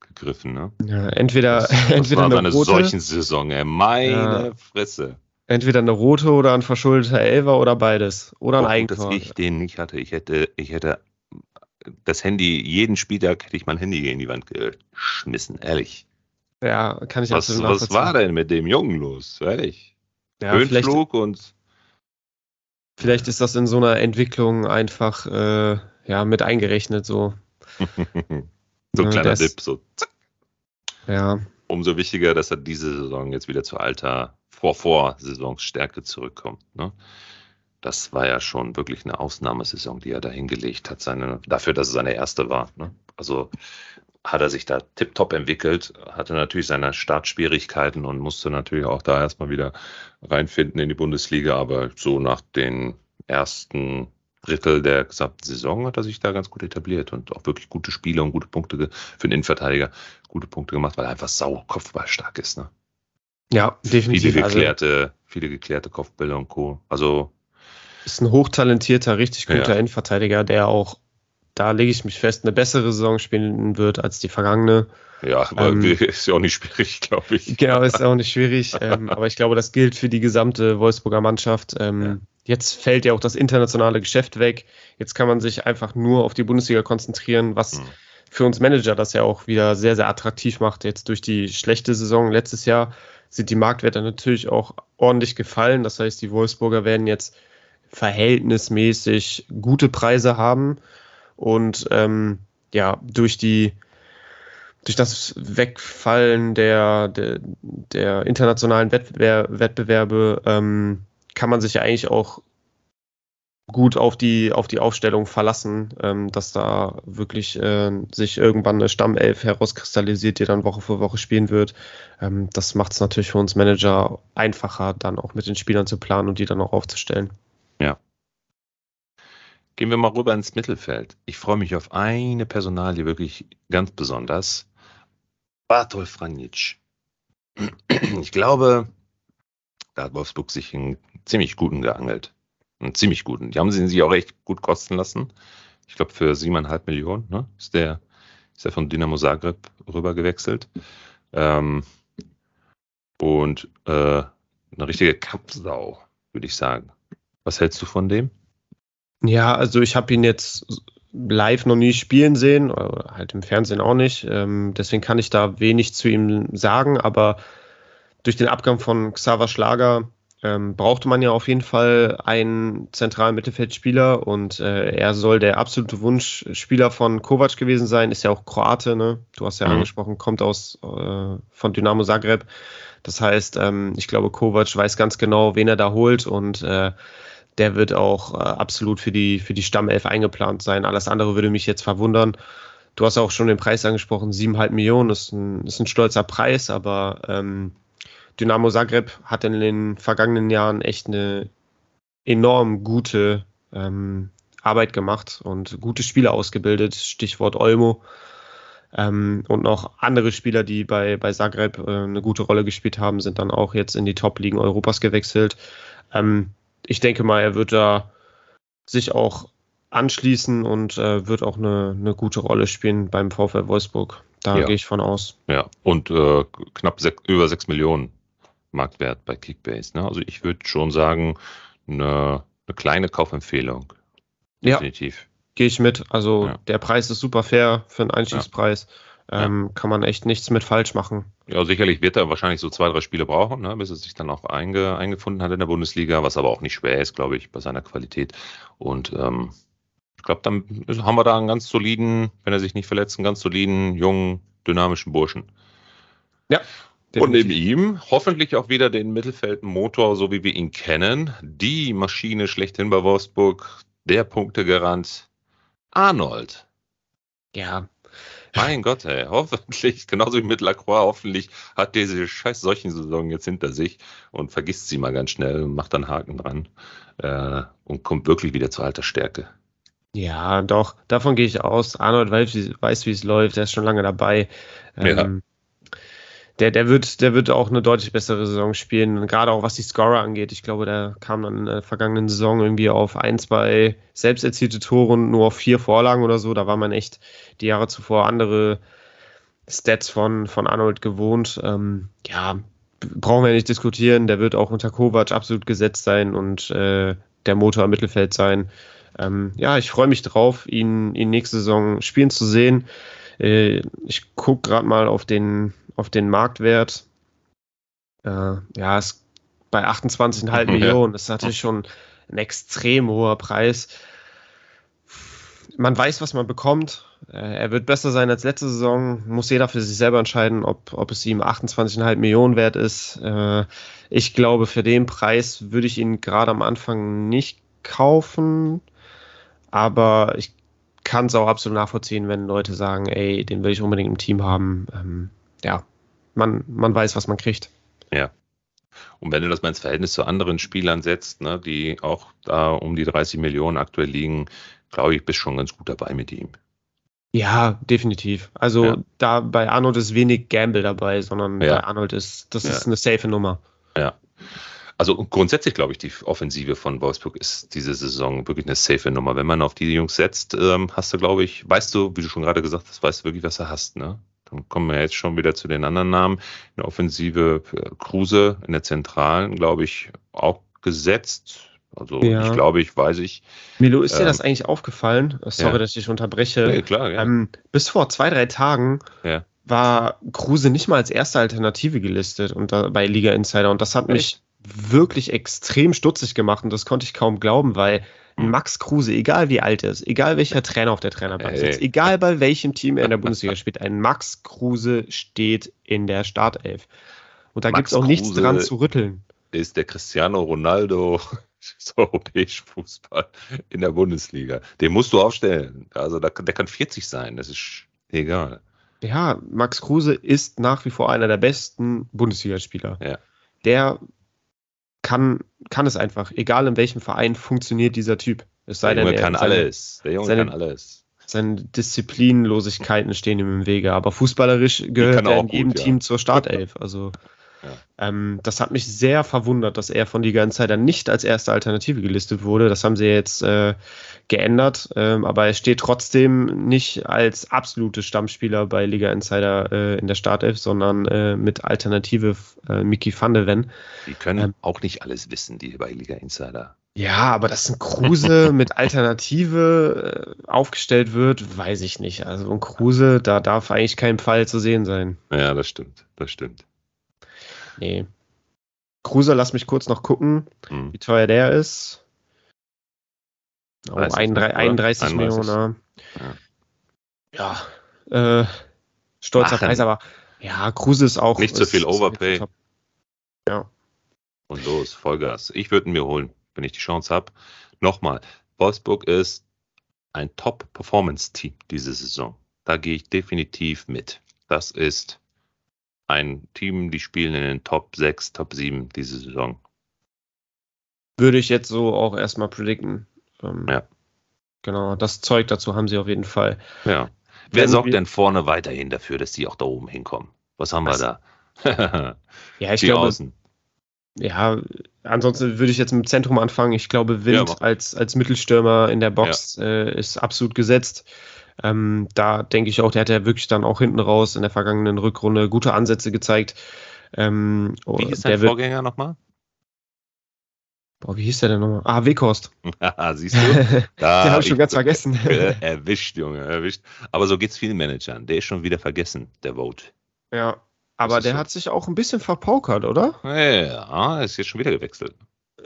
gegriffen. Ne? Ja, entweder, Das, das entweder war eine rote, solchen Saison, ey. meine Ja. Fresse. Entweder eine rote oder ein verschuldeter Elfer oder beides. Oder ein Auch gut, dass Eigentor. ich den nicht hatte. Ich hätte, ich hätte das Handy, jeden Spieltag hätte ich mein Handy in die Wand geschmissen, ehrlich. Ja, kann ich Was, absolut was war denn mit dem Jungen los? Ehrlich. Ja, Höhenflug und vielleicht ist das in so einer Entwicklung einfach äh, ja, mit eingerechnet. So. so ein kleiner Dip, so zack. Ja, Umso wichtiger, dass er diese Saison jetzt wieder zur alter Vor-Vor-Saisonsstärke zurückkommt. Ne? Das war ja schon wirklich eine Ausnahmesaison, die er da hingelegt hat, seine, dafür, dass es seine erste war. Ne? Also hat er sich da tiptop entwickelt, hatte natürlich seine Startschwierigkeiten und musste natürlich auch da erstmal wieder reinfinden in die Bundesliga, aber so nach den ersten Drittel der gesamten Saison hat er sich da ganz gut etabliert und auch wirklich gute Spiele und gute Punkte für den Innenverteidiger, gute Punkte gemacht, weil er einfach sau kopfballstark ist. Ne? Ja definitiv. Viele Also, geklärte, viele geklärte Kopfbälle und Co. Also ist ein hochtalentierter, richtig guter Ja. Innenverteidiger, der auch, da lege ich mich fest, eine bessere Saison spielen wird als die vergangene. ja, aber Ähm, ist ja auch nicht schwierig, glaube ich. Genau, ist auch nicht schwierig, ähm, aber ich glaube, das gilt für die gesamte Wolfsburger Mannschaft. Ähm, Ja. Jetzt fällt ja auch das internationale Geschäft weg. Jetzt kann man sich einfach nur auf die Bundesliga konzentrieren, was Mhm. für uns Manager das ja auch wieder sehr, sehr attraktiv macht. Jetzt durch die schlechte Saison letztes Jahr sind die Marktwerte natürlich auch ordentlich gefallen. Das heißt, die Wolfsburger werden jetzt verhältnismäßig gute Preise haben und ähm, ja, durch die durch das Wegfallen der, der, der internationalen Wettbewer Wettbewerbe ähm, kann man sich ja eigentlich auch gut auf die, auf die Aufstellung verlassen, ähm, dass da wirklich äh, sich irgendwann eine Stammelf herauskristallisiert, die dann Woche für Woche spielen wird. Ähm, das macht es natürlich für uns Manager einfacher, dann auch mit den Spielern zu planen und die dann auch aufzustellen. Gehen wir mal rüber ins Mittelfeld. Ich freue mich auf eine Personalie wirklich ganz besonders. Bartol Franjic. Ich glaube, da hat Wolfsburg sich einen ziemlich guten geangelt. Einen ziemlich guten. Die haben sie sich auch echt gut kosten lassen. Ich glaube, für siebeneinhalb Millionen ne, ist, der, ist der von Dynamo Zagreb rüber gewechselt. Ähm, und äh, eine richtige Kampfsau, würde ich sagen. Was hältst du von dem? Ja, also ich habe ihn jetzt live noch nie spielen sehen, oder halt im Fernsehen auch nicht. Ähm, deswegen kann ich da wenig zu ihm sagen, aber durch den Abgang von Xaver Schlager ähm, brauchte man ja auf jeden Fall einen zentralen Mittelfeldspieler und äh, er soll der absolute Wunschspieler von Kovac gewesen sein, ist ja auch Kroate, ne? Du hast ja Mhm. angesprochen, kommt aus äh, von Dynamo Zagreb. Das heißt, ähm, ich glaube, Kovac weiß ganz genau, wen er da holt und äh, der wird auch äh, absolut für die, für die Stammelf eingeplant sein. Alles andere würde mich jetzt verwundern. Du hast auch schon den Preis angesprochen, 7,5 Millionen ist ein, ist ein stolzer Preis, aber ähm, Dynamo Zagreb hat in den vergangenen Jahren echt eine enorm gute ähm, Arbeit gemacht und gute Spieler ausgebildet, Stichwort Olmo. Ähm, und noch andere Spieler, die bei, bei Zagreb äh, eine gute Rolle gespielt haben, sind dann auch jetzt in die Top-Ligen Europas gewechselt. Ähm, ich denke mal, er wird da sich auch anschließen und äh, wird auch eine, eine gute Rolle spielen beim VfL Wolfsburg. Da Ja. gehe ich von aus. Ja, und äh, knapp sech, über 6 Millionen Marktwert bei Kickbase. Ne? Also ich würde schon sagen, eine, eine kleine Kaufempfehlung. Ja. Definitiv. gehe ich mit. Also ja. der Preis ist super fair für einen Einstiegspreis. Ja. Ähm, kann man echt nichts mit falsch machen. Ja, sicherlich wird er wahrscheinlich so zwei, drei Spiele brauchen, ne, bis er sich dann auch einge, eingefunden hat in der Bundesliga, was aber auch nicht schwer ist, glaube ich, bei seiner Qualität. Und ähm, ich glaube, dann haben wir da einen ganz soliden, wenn er sich nicht verletzt, einen ganz soliden, jungen, dynamischen Burschen. Ja. Und neben ihm hoffentlich auch wieder den Mittelfeldmotor, so wie wir ihn kennen. Die Maschine schlechthin bei Wolfsburg, der Punktegarant Arnold. Ja. Mein Gott, ey, hoffentlich, genauso wie mit Lacroix, hoffentlich hat diese scheiß solchen Saison jetzt hinter sich und vergisst sie mal ganz schnell und macht dann Haken dran äh, und kommt wirklich wieder zu alter Stärke. Ja, doch, davon gehe ich aus. Arnold weiß, weiß wie es läuft, er ist schon lange dabei. Ähm, ja der, der, wird, der wird auch eine deutlich bessere Saison spielen, gerade auch was die Scorer angeht. Ich glaube, der kam dann in der vergangenen Saison irgendwie auf ein, zwei selbst erzielte Tore und nur auf vier Vorlagen oder so. Da war man echt die Jahre zuvor andere Stats von, von Arnold gewohnt. Ähm, ja, brauchen wir nicht diskutieren. Der wird auch unter Kovac absolut gesetzt sein und äh, der Motor im Mittelfeld sein. Ähm, ja, ich freue mich drauf, ihn, ihn nächste Saison spielen zu sehen. Äh, ich gucke gerade mal auf den auf den Marktwert. Äh, ja, ist bei 28,5 mhm. Millionen. Das ist natürlich schon ein extrem hoher Preis. Man weiß, was man bekommt. Äh, er wird besser sein als letzte Saison. Muss jeder für sich selber entscheiden, ob, ob es ihm 28,5 Millionen wert ist. Äh, ich glaube, für den Preis würde ich ihn gerade am Anfang nicht kaufen. Aber ich kann es auch absolut nachvollziehen, wenn Leute sagen, ey, den will ich unbedingt im Team haben. Ähm, ja, man, man weiß, was man kriegt. Ja. Und wenn du das mal ins Verhältnis zu anderen Spielern setzt, ne, die auch da um die 30 Millionen aktuell liegen, glaube ich, bist schon ganz gut dabei mit ihm. Ja, definitiv. Also ja. da bei Arnold ist wenig Gamble dabei, sondern ja. bei Arnold ist, das ja. ist eine safe Nummer. Ja. Also grundsätzlich glaube ich, die Offensive von Wolfsburg ist diese Saison wirklich eine safe Nummer. Wenn man auf die Jungs setzt, ähm, hast du, glaube ich, weißt du, wie du schon gerade gesagt hast, weißt du wirklich, was du hast, ne? Dann kommen wir jetzt schon wieder zu den anderen Namen. In der Offensive Kruse in der Zentralen, glaube ich, auch gesetzt. Also ja. ich glaube, ich weiß ich. Milo, ist dir das ähm, eigentlich aufgefallen? Sorry, ja. dass ich dich unterbreche. Nee, klar, ja. Ähm, bis vor zwei, drei Tagen war Kruse nicht mal als erste Alternative gelistet und da, bei Liga Insider. Und das hat mich wirklich extrem stutzig gemacht und das konnte ich kaum glauben, weil hm. Max Kruse, egal wie alt er ist, egal welcher Trainer auf der Trainerbank sitzt, egal bei welchem Team er in der Bundesliga spielt, ein Max Kruse steht in der Startelf. Und da gibt es auch Kruse nichts dran zu rütteln. Ist der Cristiano Ronaldo des europäischen Fußball in der Bundesliga. Den musst du aufstellen. Also der, der kann 40 sein, das ist egal. Ja, Max Kruse ist nach wie vor einer der besten Bundesligaspieler. Ja. Der kann, kann es einfach. Egal in welchem Verein funktioniert dieser Typ. Es sei Der Junge denn, kann seine, alles. Der Junge seine, kann alles. Seine Disziplinlosigkeiten stehen ihm im Wege. Aber fußballerisch gehört er in jedem gut, Team ja. zur Startelf. Also ähm, das hat mich sehr verwundert, dass er von Liga Insider nicht als erste Alternative gelistet wurde. Das haben sie jetzt äh, geändert, ähm, aber er steht trotzdem nicht als absolute Stammspieler bei Liga Insider äh, in der Startelf, sondern äh, mit Alternative äh, Mickey van de Ven. Die können ähm, auch nicht alles wissen, die bei Liga Insider. Ja, aber dass ein Kruse mit Alternative äh, aufgestellt wird, weiß ich nicht. Also ein Kruse, da darf eigentlich kein Pfeil zu sehen sein. Ja, das stimmt, das stimmt. Nee. Cruiser, lass mich kurz noch gucken, hm. wie teuer der ist. Oh, 31, 31 Millionen. Ja, ja äh, stolzer Machen. Preis, aber ja, Kruse ist auch. Nicht zu so viel Overpay. Ja. Und los, Vollgas. Ich würde ihn mir holen, wenn ich die Chance habe. Nochmal, Wolfsburg ist ein Top-Performance-Team diese Saison. Da gehe ich definitiv mit. Das ist ein Team, die spielen in den Top 6, Top 7 diese Saison. Würde ich jetzt so auch erstmal predikten. Ähm, ja. Genau, das Zeug dazu haben sie auf jeden Fall. Ja. Wer Wenn sorgt denn vorne weiterhin dafür, dass die auch da oben hinkommen? Was haben Was? wir da? ja, ich die glaube. Außen. Ja, ansonsten würde ich jetzt mit Zentrum anfangen. Ich glaube, Wind ja, als, als Mittelstürmer in der Box ja. äh, ist absolut gesetzt. Ähm, da denke ich auch, der hat ja wirklich dann auch hinten raus in der vergangenen Rückrunde gute Ansätze gezeigt. Ähm, Wie ist sein Vorgänger nochmal? Boah, wie hieß der denn nochmal? Ah, Weghorst. Siehst du? Da Den habe ich schon ganz vergessen. erwischt, Junge, erwischt. Aber so geht es vielen Managern. Der ist schon wieder vergessen, der Vote. Ja, aber der so. hat sich auch ein bisschen verpaukert, oder? Ja, ist jetzt schon wieder gewechselt.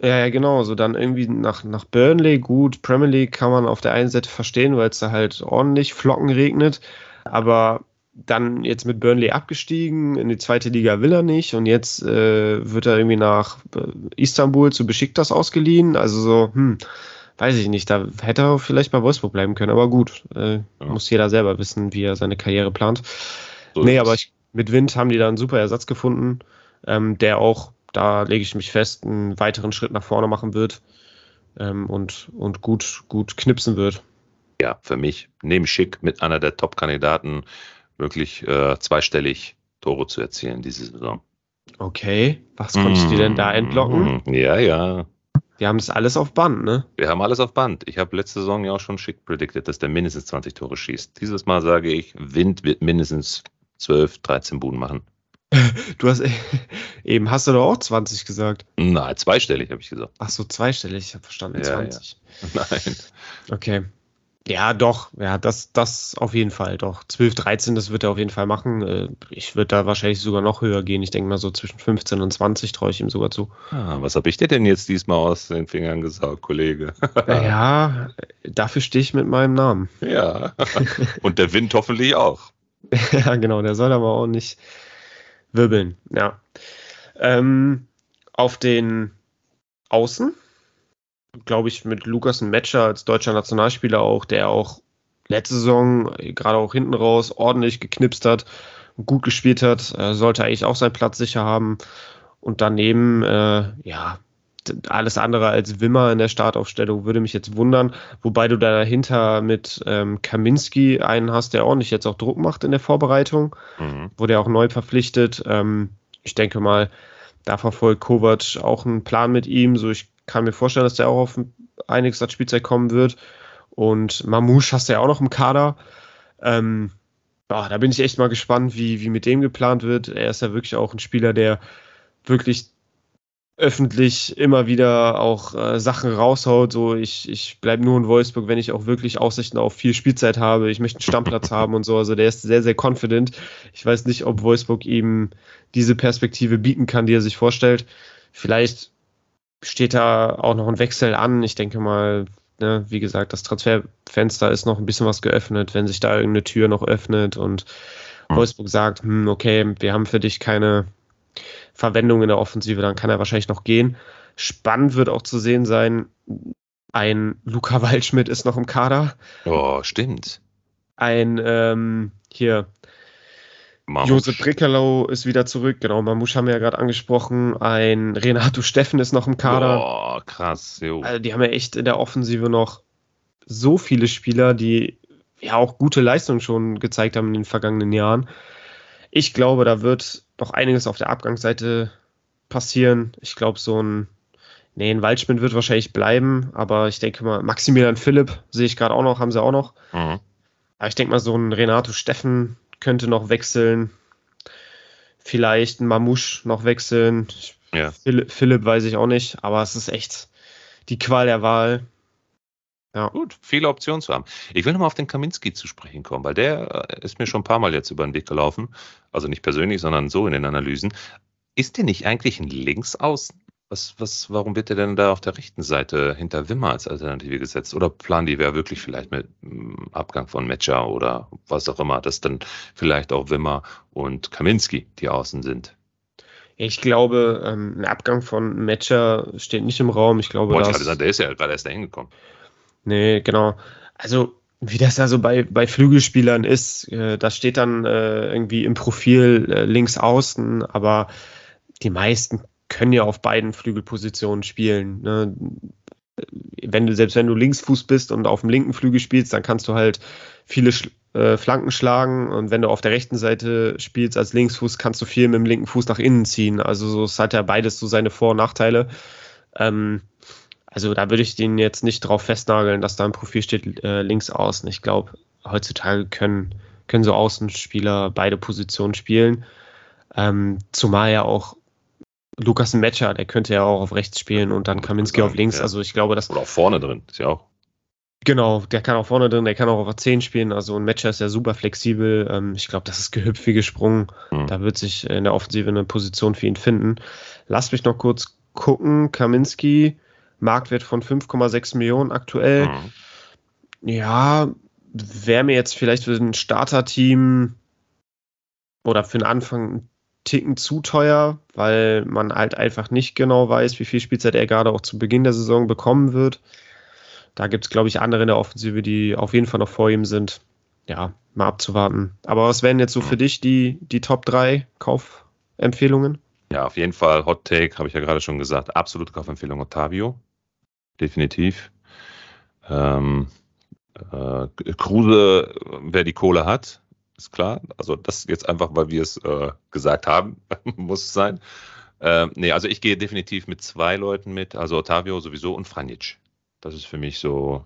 Ja, ja, genau. So dann irgendwie nach, nach Burnley, gut, Premier League kann man auf der einen Seite verstehen, weil es da halt ordentlich Flocken regnet. Aber dann jetzt mit Burnley abgestiegen, in die zweite Liga will er nicht und jetzt äh, wird er irgendwie nach äh, Istanbul zu Besiktas ausgeliehen. Also so, hm, weiß ich nicht, da hätte er vielleicht bei Wolfsburg bleiben können, aber gut, äh, ja. muss jeder selber wissen, wie er seine Karriere plant. So nee, aber ich, mit Wind haben die da einen super Ersatz gefunden, ähm, der auch, da lege ich mich fest, einen weiteren Schritt nach vorne machen wird ähm, und, und gut, gut knipsen wird. Ja, für mich, neben Schick mit einer der Top-Kandidaten wirklich äh, zweistellig Tore zu erzielen diese Saison. Okay, was konntest du denn da entlocken? Mm, ja, ja. Wir haben das alles auf Band, ne? Wir haben alles auf Band. Ich habe letzte Saison ja auch schon schick predicted, dass der mindestens 20 Tore schießt. Dieses Mal sage ich, Wind wird mindestens 12, 13 Buden machen. Du hast eben, hast du doch auch 20 gesagt? Nein, zweistellig habe ich gesagt. Ach so, zweistellig, ich habe verstanden, ja, 20. Ja. Nein. Okay. Ja, doch. Ja, das, das auf jeden Fall. Doch. 12, 13, das wird er auf jeden Fall machen. Äh, ich würde da wahrscheinlich sogar noch höher gehen. Ich denke mal so zwischen 15 und 20 traue ich ihm sogar zu. Ah, was habe ich dir denn jetzt diesmal aus den Fingern gesagt, Kollege? ja, dafür stehe ich mit meinem Namen. Ja. Und der Wind hoffentlich auch. ja, genau. Der soll aber auch nicht wirbeln. Ja. Ähm, auf den Außen glaube ich, mit Lukas ein Matcher als deutscher Nationalspieler auch, der auch letzte Saison gerade auch hinten raus ordentlich geknipst hat, gut gespielt hat, äh, sollte eigentlich auch seinen Platz sicher haben. Und daneben, äh, ja, alles andere als Wimmer in der Startaufstellung würde mich jetzt wundern, wobei du dahinter mit ähm, Kaminski einen hast, der ordentlich jetzt auch Druck macht in der Vorbereitung, mhm. wurde ja auch neu verpflichtet. Ähm, ich denke mal, da verfolgt Kovac auch einen Plan mit ihm. So, ich kann mir vorstellen, dass der auch auf einiges an Spielzeit kommen wird. Und Mamouche hast du ja auch noch im Kader. Ähm, ja, da bin ich echt mal gespannt, wie, wie mit dem geplant wird. Er ist ja wirklich auch ein Spieler, der wirklich öffentlich immer wieder auch äh, Sachen raushaut. So, ich, ich bleibe nur in Wolfsburg, wenn ich auch wirklich Aussichten auf viel Spielzeit habe. Ich möchte einen Stammplatz haben und so. Also der ist sehr, sehr confident. Ich weiß nicht, ob Wolfsburg ihm diese Perspektive bieten kann, die er sich vorstellt. Vielleicht steht da auch noch ein Wechsel an. Ich denke mal, ne, wie gesagt, das Transferfenster ist noch ein bisschen was geöffnet, wenn sich da irgendeine Tür noch öffnet und mhm. Wolfsburg sagt, hm, okay, wir haben für dich keine Verwendung in der Offensive, dann kann er wahrscheinlich noch gehen. Spannend wird auch zu sehen sein, ein Luca Waldschmidt ist noch im Kader. Oh, stimmt. Ein ähm, hier Mamusch. Josep Brickelow ist wieder zurück, genau. Mamusch haben wir ja gerade angesprochen. Ein Renato Steffen ist noch im Kader. Boah, krass, jo. Also die haben ja echt in der Offensive noch so viele Spieler, die ja auch gute Leistungen schon gezeigt haben in den vergangenen Jahren. Ich glaube, da wird noch einiges auf der Abgangsseite passieren. Ich glaube, so ein, nee, ein Waldschmidt wird wahrscheinlich bleiben, aber ich denke mal, Maximilian Philipp sehe ich gerade auch noch, haben sie auch noch. Mhm. Aber ich denke mal, so ein Renato Steffen könnte noch wechseln. Vielleicht ein Mamouche noch wechseln. Ja. Philipp, Philipp weiß ich auch nicht, aber es ist echt die Qual der Wahl. Ja. Gut, viele Optionen zu haben. Ich will nochmal auf den Kaminski zu sprechen kommen, weil der äh, ist mir schon ein paar Mal jetzt über den Weg gelaufen. Also nicht persönlich, sondern so in den Analysen. Ist der nicht eigentlich ein Linksaußen? Was, was, warum wird er denn da auf der rechten Seite hinter Wimmer als Alternative gesetzt? Oder planen die wer wirklich vielleicht mit mm, Abgang von Metscher oder was auch immer, dass dann vielleicht auch Wimmer und Kaminski die Außen sind? Ich glaube, ähm, ein Abgang von Metscher steht nicht im Raum. Ich glaube, dass, ich sagen, der ist ja gerade erst dahin gekommen. Nee, genau. Also, wie das ja so bei, bei Flügelspielern ist, äh, das steht dann äh, irgendwie im Profil äh, links außen, aber die meisten können ja auf beiden Flügelpositionen spielen. Ne? Wenn du, selbst wenn du Linksfuß bist und auf dem linken Flügel spielst, dann kannst du halt viele Sch äh, Flanken schlagen und wenn du auf der rechten Seite spielst als Linksfuß, kannst du viel mit dem linken Fuß nach innen ziehen. Also so, es hat ja beides so seine Vor- und Nachteile. Ähm, also da würde ich den jetzt nicht drauf festnageln, dass da im Profil steht äh, links außen. Ich glaube, heutzutage können, können so Außenspieler beide Positionen spielen. Ähm, zumal ja auch Lukas Matcher, der könnte ja auch auf rechts spielen und dann Kaminski auf links. Ja. Also ich glaube, das. Oder auch vorne drin, ist ja auch. Genau, der kann auch vorne drin, der kann auch auf 10 spielen. Also ein Matcher ist ja super flexibel. Ähm, ich glaube, das ist gehüpft wie gesprungen. Hm. Da wird sich in der Offensive eine Position für ihn finden. Lasst mich noch kurz gucken. Kaminski, Marktwert von 5,6 Millionen aktuell. Mhm. Ja, wäre mir jetzt vielleicht für ein Starterteam oder für den Anfang ein Ticken zu teuer, weil man halt einfach nicht genau weiß, wie viel Spielzeit er gerade auch zu Beginn der Saison bekommen wird. Da gibt es, glaube ich, andere in der Offensive, die auf jeden Fall noch vor ihm sind. Ja, mal abzuwarten. Aber was wären jetzt so für dich die, die Top 3 Kaufempfehlungen? Ja, auf jeden Fall Hot Take, habe ich ja gerade schon gesagt. Absolute Kaufempfehlung Ottavio. Definitiv. Ähm, äh, Kruse, wer die Kohle hat, ist klar. Also das jetzt einfach, weil wir es äh, gesagt haben, muss es sein. Ähm, nee, also ich gehe definitiv mit zwei Leuten mit, also Ottavio sowieso und Franjic. Das ist für mich so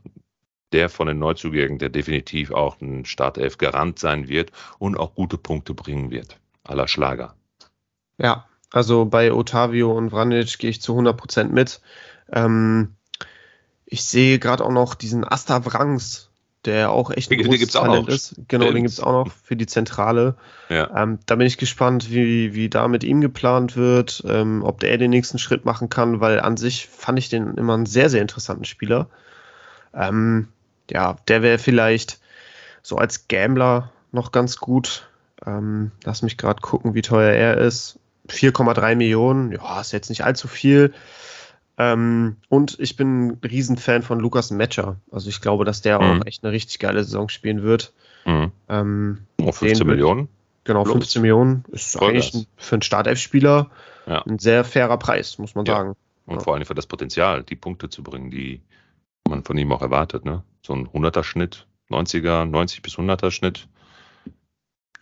der von den Neuzugängen, der definitiv auch ein Startelf-Garant sein wird und auch gute Punkte bringen wird. Aller Schlager. Ja, also bei Otavio und Vranic gehe ich zu 100% mit. Ähm, ich sehe gerade auch noch diesen Asta Wrangs, der auch echt ein Den- den großes auch Talent ist. Genau, den gibt es auch noch für die Zentrale. Ja. Ähm, da bin ich gespannt, wie, wie da mit ihm geplant wird, ähm, ob der den nächsten Schritt machen kann, weil an sich fand ich den immer einen sehr, sehr interessanten Spieler. Ähm, ja, der wäre vielleicht so als Gambler noch ganz gut. Ähm, lass mich gerade gucken, wie teuer er ist. 4,3 Millionen, ja, ist jetzt nicht allzu viel. Ähm, und ich bin ein Riesenfan von Lukas Matcher. Also ich glaube, dass der Mhm. auch echt eine richtig geile Saison spielen wird. Mhm. Ähm, Oh, 15 Den- Millionen. Genau, Los. 15 Millionen ist Vollgas. eigentlich ein, für einen Startelf-Spieler Ja. ein sehr fairer Preis, muss man Ja. sagen. Und Ja. vor allem für das Potenzial, die Punkte zu bringen, die man von ihm auch erwartet. Ne? So ein 100er Schnitt, 90er, 90 bis 100er Schnitt.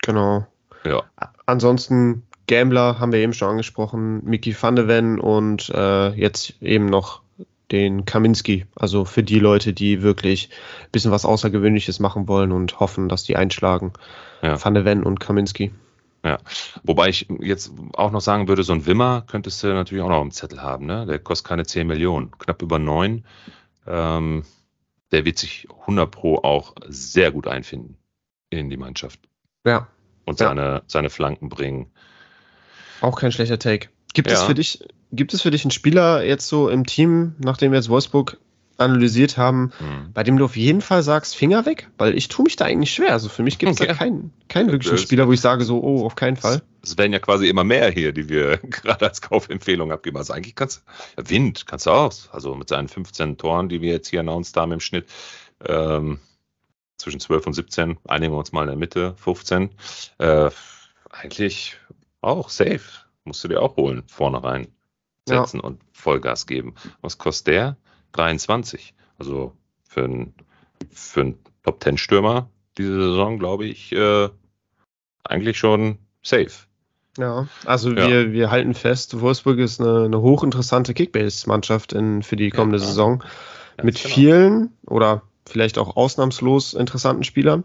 Genau. Ja. Ansonsten Gambler haben wir eben schon angesprochen, Mickey van de Ven und äh, jetzt eben noch den Kaminski. Also für die Leute, die wirklich ein bisschen was Außergewöhnliches machen wollen und hoffen, dass die einschlagen. Ja. Van de Ven und Kaminski. Wobei ich jetzt auch noch sagen würde, so ein Wimmer könntest du natürlich auch noch im Zettel haben. Ne? Der kostet keine 10 Millionen, knapp über 9. Ähm, der wird sich 100 Pro auch sehr gut einfinden in die Mannschaft Ja, und Ja. seine, seine Flanken bringen. Auch kein schlechter Take. Gibt es Ja. für dich, gibt es für dich einen Spieler jetzt so im Team, nachdem wir jetzt Wolfsburg analysiert haben, Hm. bei dem du auf jeden Fall sagst, Finger weg? Weil ich tue mich da eigentlich schwer. Also für mich gibt es da Ja. keinen, keinen wirklichen Spieler, wo ich sage so, oh, auf keinen Fall. Es werden ja quasi immer mehr hier, die wir gerade als Kaufempfehlung abgeben. Also eigentlich kannst du, Wind kannst du auch. Also mit seinen 15 Toren, die wir jetzt hier announced haben im Schnitt, ähm, zwischen 12 und 17, einigen wir uns mal in der Mitte, 15. Äh, eigentlich auch safe. Musst du dir auch holen, vorne rein setzen und Vollgas geben. Was kostet der? 23. Also für einen für einen Top 10 Stürmer diese Saison, glaube ich, äh, eigentlich schon safe. Ja, also Ja. Wir, wir halten fest, Wolfsburg ist eine, eine hochinteressante Kickbase-Mannschaft für die kommende Ja. Saison. Ganz mit genau. vielen oder vielleicht auch ausnahmslos interessanten Spielern.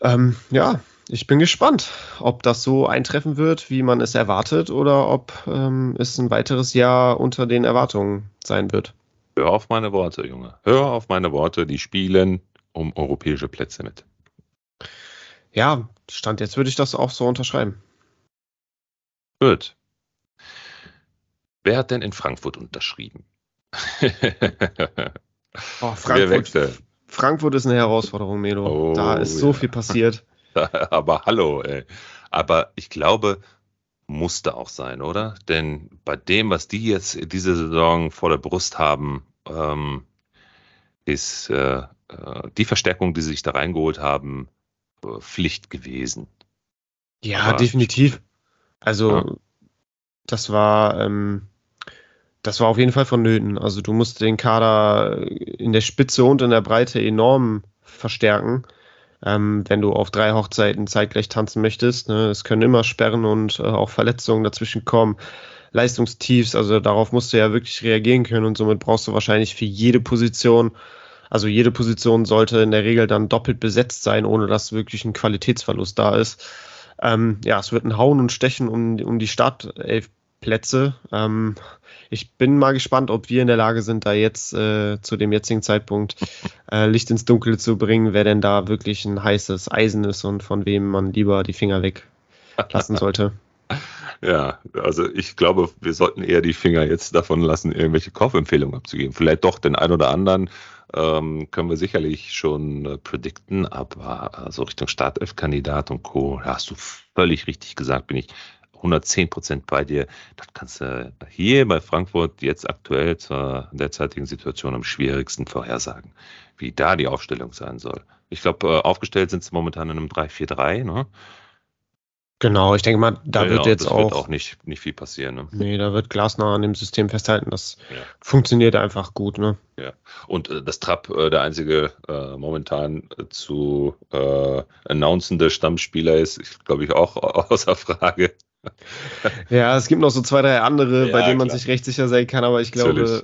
Ähm, ja, ich bin gespannt, ob das so eintreffen wird, wie man es erwartet, oder ob ähm, es ein weiteres Jahr unter den Erwartungen sein wird. Hör auf meine Worte, Junge. Hör auf meine Worte. Die spielen um europäische Plätze mit. Ja, Stand jetzt würde ich das auch so unterschreiben. Gut. Wer hat denn in Frankfurt unterschrieben? Oh, Frankfurt. Frankfurt ist eine Herausforderung, Melo. Oh, da ist so ja. viel passiert. Aber hallo, ey. Aber ich glaube, musste auch sein, oder? Denn bei dem, was die jetzt diese Saison vor der Brust haben, ähm, ist äh, äh, die Verstärkung, die sie sich da reingeholt haben, äh, Pflicht gewesen. Ja, Aber- definitiv. Also, Ja. das war, ähm, das war auf jeden Fall vonnöten. Also, du musst den Kader in der Spitze und in der Breite enorm verstärken, ähm, wenn du auf drei Hochzeiten zeitgleich tanzen möchtest. Ne? Es können immer Sperren und äh, auch Verletzungen dazwischen kommen. Leistungstiefs, also darauf musst du ja wirklich reagieren können und somit brauchst du wahrscheinlich für jede Position, also jede Position sollte in der Regel dann doppelt besetzt sein, ohne dass wirklich ein Qualitätsverlust da ist. Ähm, ja, es wird ein Hauen und Stechen um, um die Startelf Plätze. Ähm, ich bin mal gespannt, ob wir in der Lage sind, da jetzt äh, zu dem jetzigen Zeitpunkt äh, Licht ins Dunkle zu bringen, wer denn da wirklich ein heißes Eisen ist und von wem man lieber die Finger weglassen sollte. Ja, also ich glaube, wir sollten eher die Finger jetzt davon lassen, irgendwelche Kaufempfehlungen abzugeben. Vielleicht doch den einen oder anderen ähm, können wir sicherlich schon äh, predikten, aber also Richtung Startelf-Kandidat und Co. hast du völlig richtig gesagt, bin ich 110 Prozent bei dir. Das kannst du hier bei Frankfurt jetzt aktuell zur derzeitigen Situation am schwierigsten vorhersagen, wie da die Aufstellung sein soll. Ich glaube, äh, aufgestellt sind sie momentan in einem 3-4-3, ne? Genau, ich denke mal, da ja, wird jetzt auch, wird auch nicht, nicht viel passieren. Ne? Nee, da wird Glasner an dem System festhalten. Das ja. funktioniert einfach gut. Ne? Ja, und äh, das Trapp, äh, der einzige äh, momentan äh, zu äh, announcende Stammspieler ist, glaube ich, auch außer Frage. Ja, es gibt noch so zwei, drei andere, ja, bei denen man klar. sich recht sicher sein kann, aber ich glaube,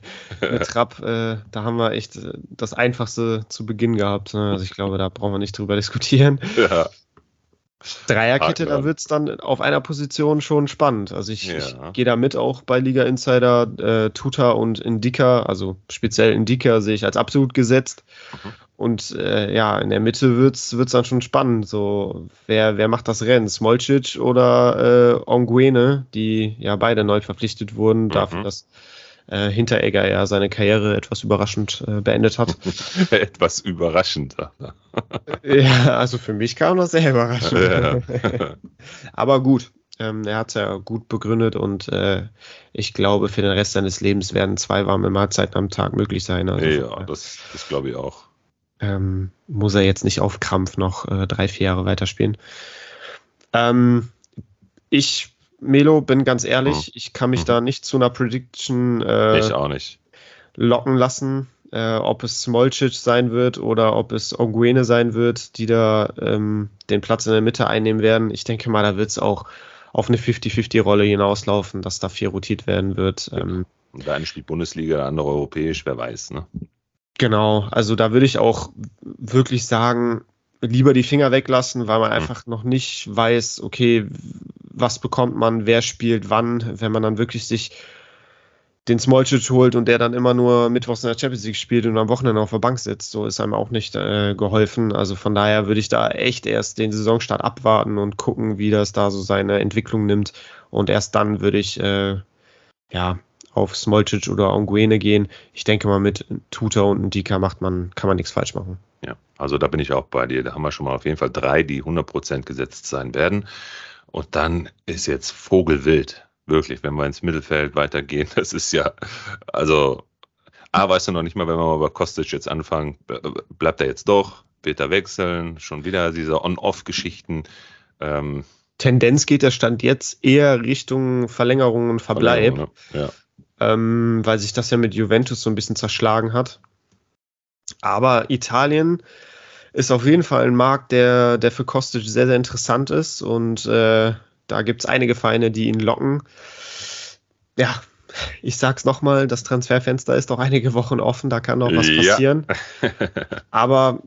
mit Trapp, äh, da haben wir echt äh, das Einfachste zu Beginn gehabt. Ne? Also ich glaube, da brauchen wir nicht drüber diskutieren. Ja. Dreierkette, da wird es dann auf einer Position schon spannend. Also ich, ja. ich gehe da mit auch bei Liga Insider. Äh, Tuta und Indika, also speziell Indika sehe ich als absolut gesetzt. Mhm. Und äh, ja, in der Mitte wird es dann schon spannend. So, wer, wer macht das Rennen? Smolcic oder äh, Onguene, die ja beide neu verpflichtet wurden, mhm. dafür, dass äh, Hinteregger ja seine Karriere etwas überraschend äh, beendet hat. etwas überraschend. ja, also für mich kam das sehr überraschend. Ja. Aber gut, ähm, er hat es ja gut begründet und äh, ich glaube, für den Rest seines Lebens werden zwei warme Mahlzeiten am Tag möglich sein. Also, ja, das, das glaube ich auch ähm, muss er jetzt nicht auf Krampf noch äh, drei, vier Jahre weiterspielen. Ähm, ich, Melo, bin ganz ehrlich, mhm. ich kann mich mhm. da nicht zu einer Prediction äh, ich auch nicht. locken lassen, äh, ob es Smolcic sein wird oder ob es Onguene sein wird, die da ähm, den Platz in der Mitte einnehmen werden. Ich denke mal, da wird es auch auf eine 50-50-Rolle hinauslaufen, dass da viel rotiert werden wird. Ähm, der eine spielt Bundesliga, der andere europäisch, wer weiß, ne? Genau, also da würde ich auch wirklich sagen, lieber die Finger weglassen, weil man mhm. einfach noch nicht weiß, okay, was bekommt man, wer spielt wann, wenn man dann wirklich sich den Smolcic holt und der dann immer nur mittwochs in der Champions League spielt und am Wochenende auf der Bank sitzt, so ist einem auch nicht äh, geholfen. Also von daher würde ich da echt erst den Saisonstart abwarten und gucken, wie das da so seine Entwicklung nimmt und erst dann würde ich äh, ja auf Smolcic oder Onguene gehen. Ich denke mal, mit Tuta und Ndika macht man, kann man nichts falsch machen. Ja, also da bin ich auch bei dir. Da haben wir schon mal auf jeden Fall drei, die 100% gesetzt sein werden. Und dann ist jetzt Vogelwild. Wirklich, wenn wir ins Mittelfeld weitergehen, das ist ja, also, A, weißt du noch nicht mal, wenn wir mal bei Kostic jetzt anfangen, bleibt er jetzt doch, wird er wechseln, schon wieder diese On-Off-Geschichten. Ähm, Tendenz geht der Stand jetzt eher Richtung Verlängerung und Verbleib. Verlängerung, ne? ja ähm, weil sich das ja mit Juventus so ein bisschen zerschlagen hat. Aber Italien ist auf jeden Fall ein Markt, der, der für Kostic sehr, sehr interessant ist und äh, da gibt es einige Vereine, die ihn locken. Ja, ich sag's nochmal, das Transferfenster ist noch einige Wochen offen, da kann noch was passieren. Ja. Aber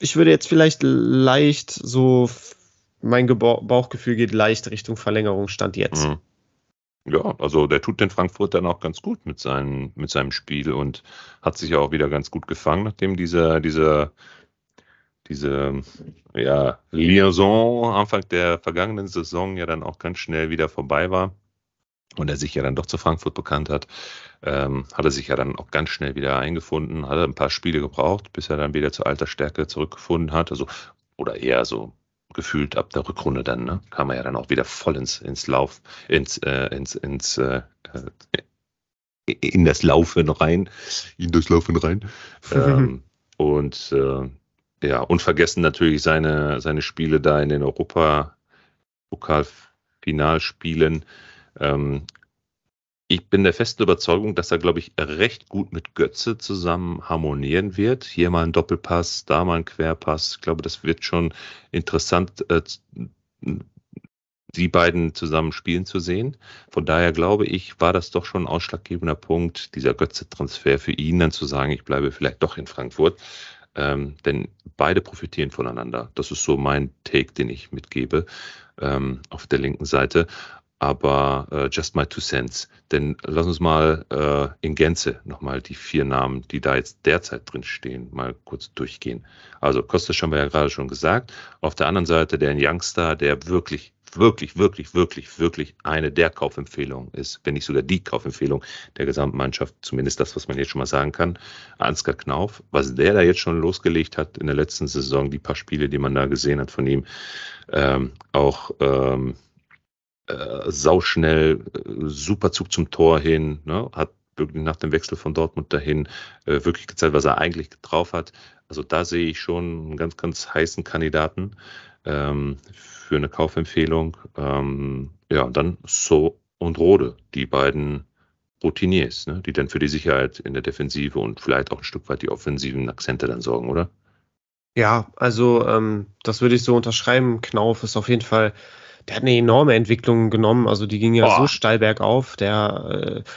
ich würde jetzt vielleicht leicht so, mein Bauchgefühl geht leicht Richtung Verlängerung, Stand jetzt. Mhm. Ja, also der tut den Frankfurtern auch ganz gut mit, seinen, mit seinem Spiel und hat sich auch wieder ganz gut gefangen, nachdem dieser, dieser, diese ja, Liaison Anfang der vergangenen Saison ja dann auch ganz schnell wieder vorbei war und er sich ja dann doch zu Frankfurt bekannt hat, ähm, hat er sich ja dann auch ganz schnell wieder eingefunden, hat ein paar Spiele gebraucht, bis er dann wieder zur alter Stärke zurückgefunden hat, also oder eher so gefühlt ab der Rückrunde dann, ne, kam er ja dann auch wieder voll ins, ins Lauf, ins, äh, ins, ins äh, äh, in das Laufen rein, in das Laufen rein. ähm, und äh, ja, unvergessen natürlich seine, seine Spiele da in den Europapokalfinalspielen. Ähm, ich bin der festen Überzeugung, dass er, glaube ich, recht gut mit Götze zusammen harmonieren wird. Hier mal ein Doppelpass, da mal ein Querpass. Ich glaube, das wird schon interessant, äh, die beiden zusammen spielen zu sehen. Von daher glaube ich, war das doch schon ein ausschlaggebender Punkt, dieser Götze-Transfer für ihn, dann zu sagen, ich bleibe vielleicht doch in Frankfurt. Ähm, denn beide profitieren voneinander. Das ist so mein Take, den ich mitgebe ähm, auf der linken Seite. Aber äh, just my two cents. Denn lass uns mal äh, in Gänze nochmal die vier Namen, die da jetzt derzeit drin stehen, mal kurz durchgehen. Also Kostas haben wir ja gerade schon gesagt. Auf der anderen Seite der Youngster, der wirklich, wirklich, wirklich, wirklich, wirklich eine der Kaufempfehlungen ist, wenn nicht sogar die Kaufempfehlung der gesamten Mannschaft, zumindest das, was man jetzt schon mal sagen kann. Ansgar Knauf, was der da jetzt schon losgelegt hat in der letzten Saison, die paar Spiele, die man da gesehen hat von ihm, ähm, auch ähm, äh, sauschnell, äh, super Zug zum Tor hin, ne? hat wirklich nach dem Wechsel von Dortmund dahin äh, wirklich gezeigt, was er eigentlich drauf hat. Also da sehe ich schon einen ganz, ganz heißen Kandidaten ähm, für eine Kaufempfehlung. Ähm, ja, und dann So und Rode, die beiden Routiniers, ne? die dann für die Sicherheit in der Defensive und vielleicht auch ein Stück weit die offensiven Akzente dann sorgen, oder? Ja, also ähm, das würde ich so unterschreiben. Knauf ist auf jeden Fall der hat eine enorme Entwicklung genommen. Also die ging ja oh. so steil bergauf. Der äh,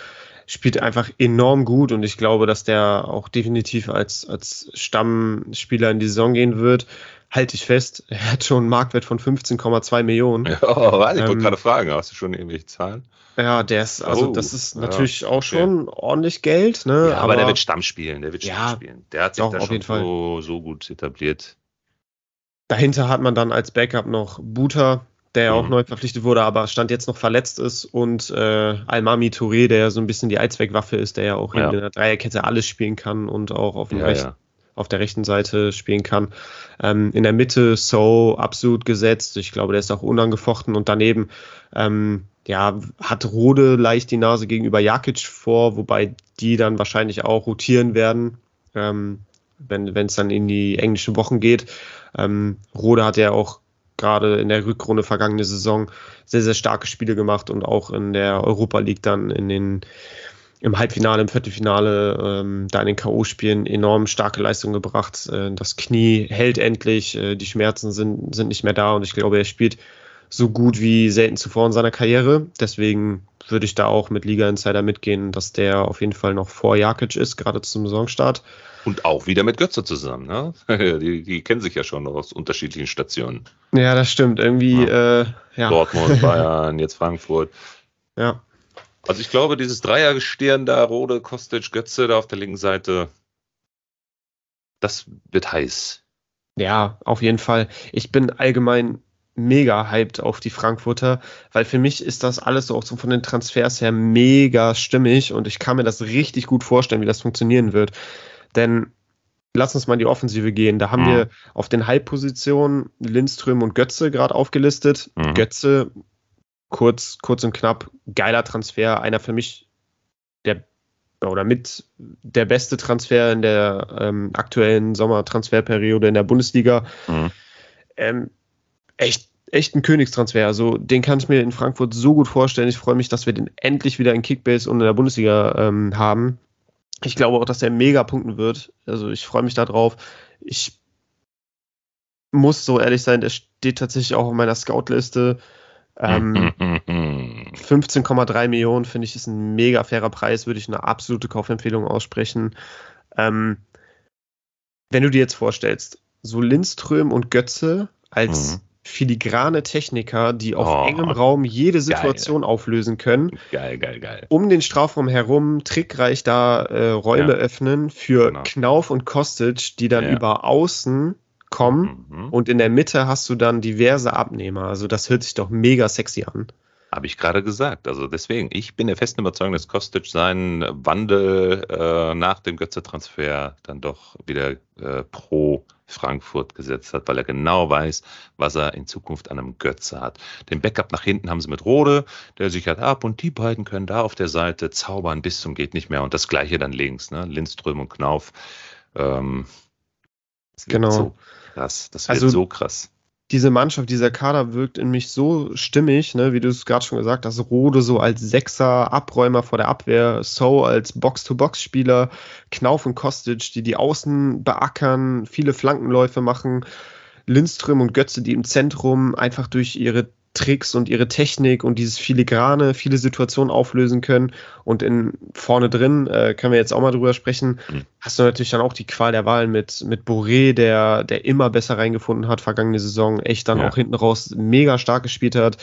spielt einfach enorm gut und ich glaube, dass der auch definitiv als, als Stammspieler in die Saison gehen wird. Halte ich fest, er hat schon einen Marktwert von 15,2 Millionen. Ja, oh, warte, ich wollte ähm, gerade fragen, hast du schon irgendwelche Zahlen? Ja, der ist, also oh, das ist natürlich ja, auch schon okay. ordentlich Geld, ne? Ja, aber, aber, der wird Stamm spielen, der wird Stamm spielen. Der hat sich da schon so, so gut etabliert. Dahinter hat man dann als Backup noch Buta, der ja auch mhm. neu verpflichtet wurde, aber Stand jetzt noch verletzt ist und äh, Almami Touré, der ja so ein bisschen die Allzweckwaffe ist, der ja auch ja. in der Dreierkette alles spielen kann und auch auf, ja, rechten, auf der rechten Seite spielen kann. Ähm, in der Mitte So absolut gesetzt. Ich glaube, der ist auch unangefochten und daneben ähm, ja, hat Rode leicht die Nase gegenüber Jakic vor, wobei die dann wahrscheinlich auch rotieren werden. Ähm, wenn es dann in die englischen Wochen geht. Ähm, Rode hat ja auch gerade in der Rückrunde vergangene Saison sehr, sehr starke Spiele gemacht und auch in der Europa League dann in den im Halbfinale, im Viertelfinale, ähm, da in den K.O.-Spielen enorm starke Leistung gebracht. Äh, das Knie hält endlich, äh, die Schmerzen sind, sind nicht mehr da und ich glaube, er spielt so gut wie selten zuvor in seiner Karriere. Deswegen würde ich da auch mit Liga Insider mitgehen, dass der auf jeden Fall noch vor Jakic ist, gerade zum Saisonstart. Und auch wieder mit Götze zusammen, ne? die, die, kennen sich ja schon aus unterschiedlichen Stationen. Ja, das stimmt. Irgendwie, ja. Äh, ja. Dortmund, Bayern, jetzt Frankfurt. Ja. Also ich glaube, dieses Dreiergestirn da, Rode, Kostic, Götze da auf der linken Seite, das wird heiß. Ja, auf jeden Fall. Ich bin allgemein mega hyped auf die Frankfurter, weil für mich ist das alles so auch so von den Transfers her mega stimmig und ich kann mir das richtig gut vorstellen, wie das funktionieren wird. Denn lass uns mal in die Offensive gehen. Da haben mhm. wir auf den Halbpositionen Lindström und Götze gerade aufgelistet. Mhm. Götze, kurz, kurz und knapp, geiler Transfer, einer für mich der oder mit der beste Transfer in der ähm, aktuellen Sommertransferperiode in der Bundesliga. Mhm. Ähm, echt, echt ein Königstransfer. Also den kann ich mir in Frankfurt so gut vorstellen. Ich freue mich, dass wir den endlich wieder in Kickbase und in der Bundesliga ähm, haben. Ich glaube auch, dass der mega punkten wird. Also ich freue mich darauf. Ich muss so ehrlich sein, der steht tatsächlich auch auf meiner Scout-Liste. Ähm, 15,3 Millionen finde ich ist ein mega fairer Preis, würde ich eine absolute Kaufempfehlung aussprechen. Ähm, wenn du dir jetzt vorstellst, so Lindström und Götze als mhm filigrane Techniker, die auf oh, engem Raum jede Situation geil. auflösen können. Geil, geil, geil. Um den Strafraum herum trickreich da äh, Räume ja. öffnen für genau. Knauf und Kostic, die dann ja. über außen kommen mhm. und in der Mitte hast du dann diverse Abnehmer. Also das hört sich doch mega sexy an. Habe ich gerade gesagt. Also deswegen, ich bin der festen Überzeugung, dass Kostic seinen Wandel äh, nach dem Götze-Transfer dann doch wieder äh, pro Frankfurt gesetzt hat, weil er genau weiß, was er in Zukunft an einem Götze hat. Den Backup nach hinten haben sie mit Rode, der sichert ab und die beiden können da auf der Seite zaubern bis zum geht nicht mehr und das gleiche dann links, ne? Lindström und Knauf. Ähm, genau. So krass. Das wird also, so krass diese Mannschaft, dieser Kader wirkt in mich so stimmig, ne, wie du es gerade schon gesagt hast, Rode so als Sechser, Abräumer vor der Abwehr, So als Box-to-Box-Spieler, Knauf und Kostic, die die Außen beackern, viele Flankenläufe machen, Lindström und Götze, die im Zentrum einfach durch ihre Tricks und ihre Technik und dieses Filigrane viele Situationen auflösen können. Und in vorne drin, äh, können wir jetzt auch mal drüber sprechen, mhm. hast du natürlich dann auch die Qual der Wahl mit, mit Boré, der, der immer besser reingefunden hat, vergangene Saison, echt dann ja. auch hinten raus mega stark gespielt hat.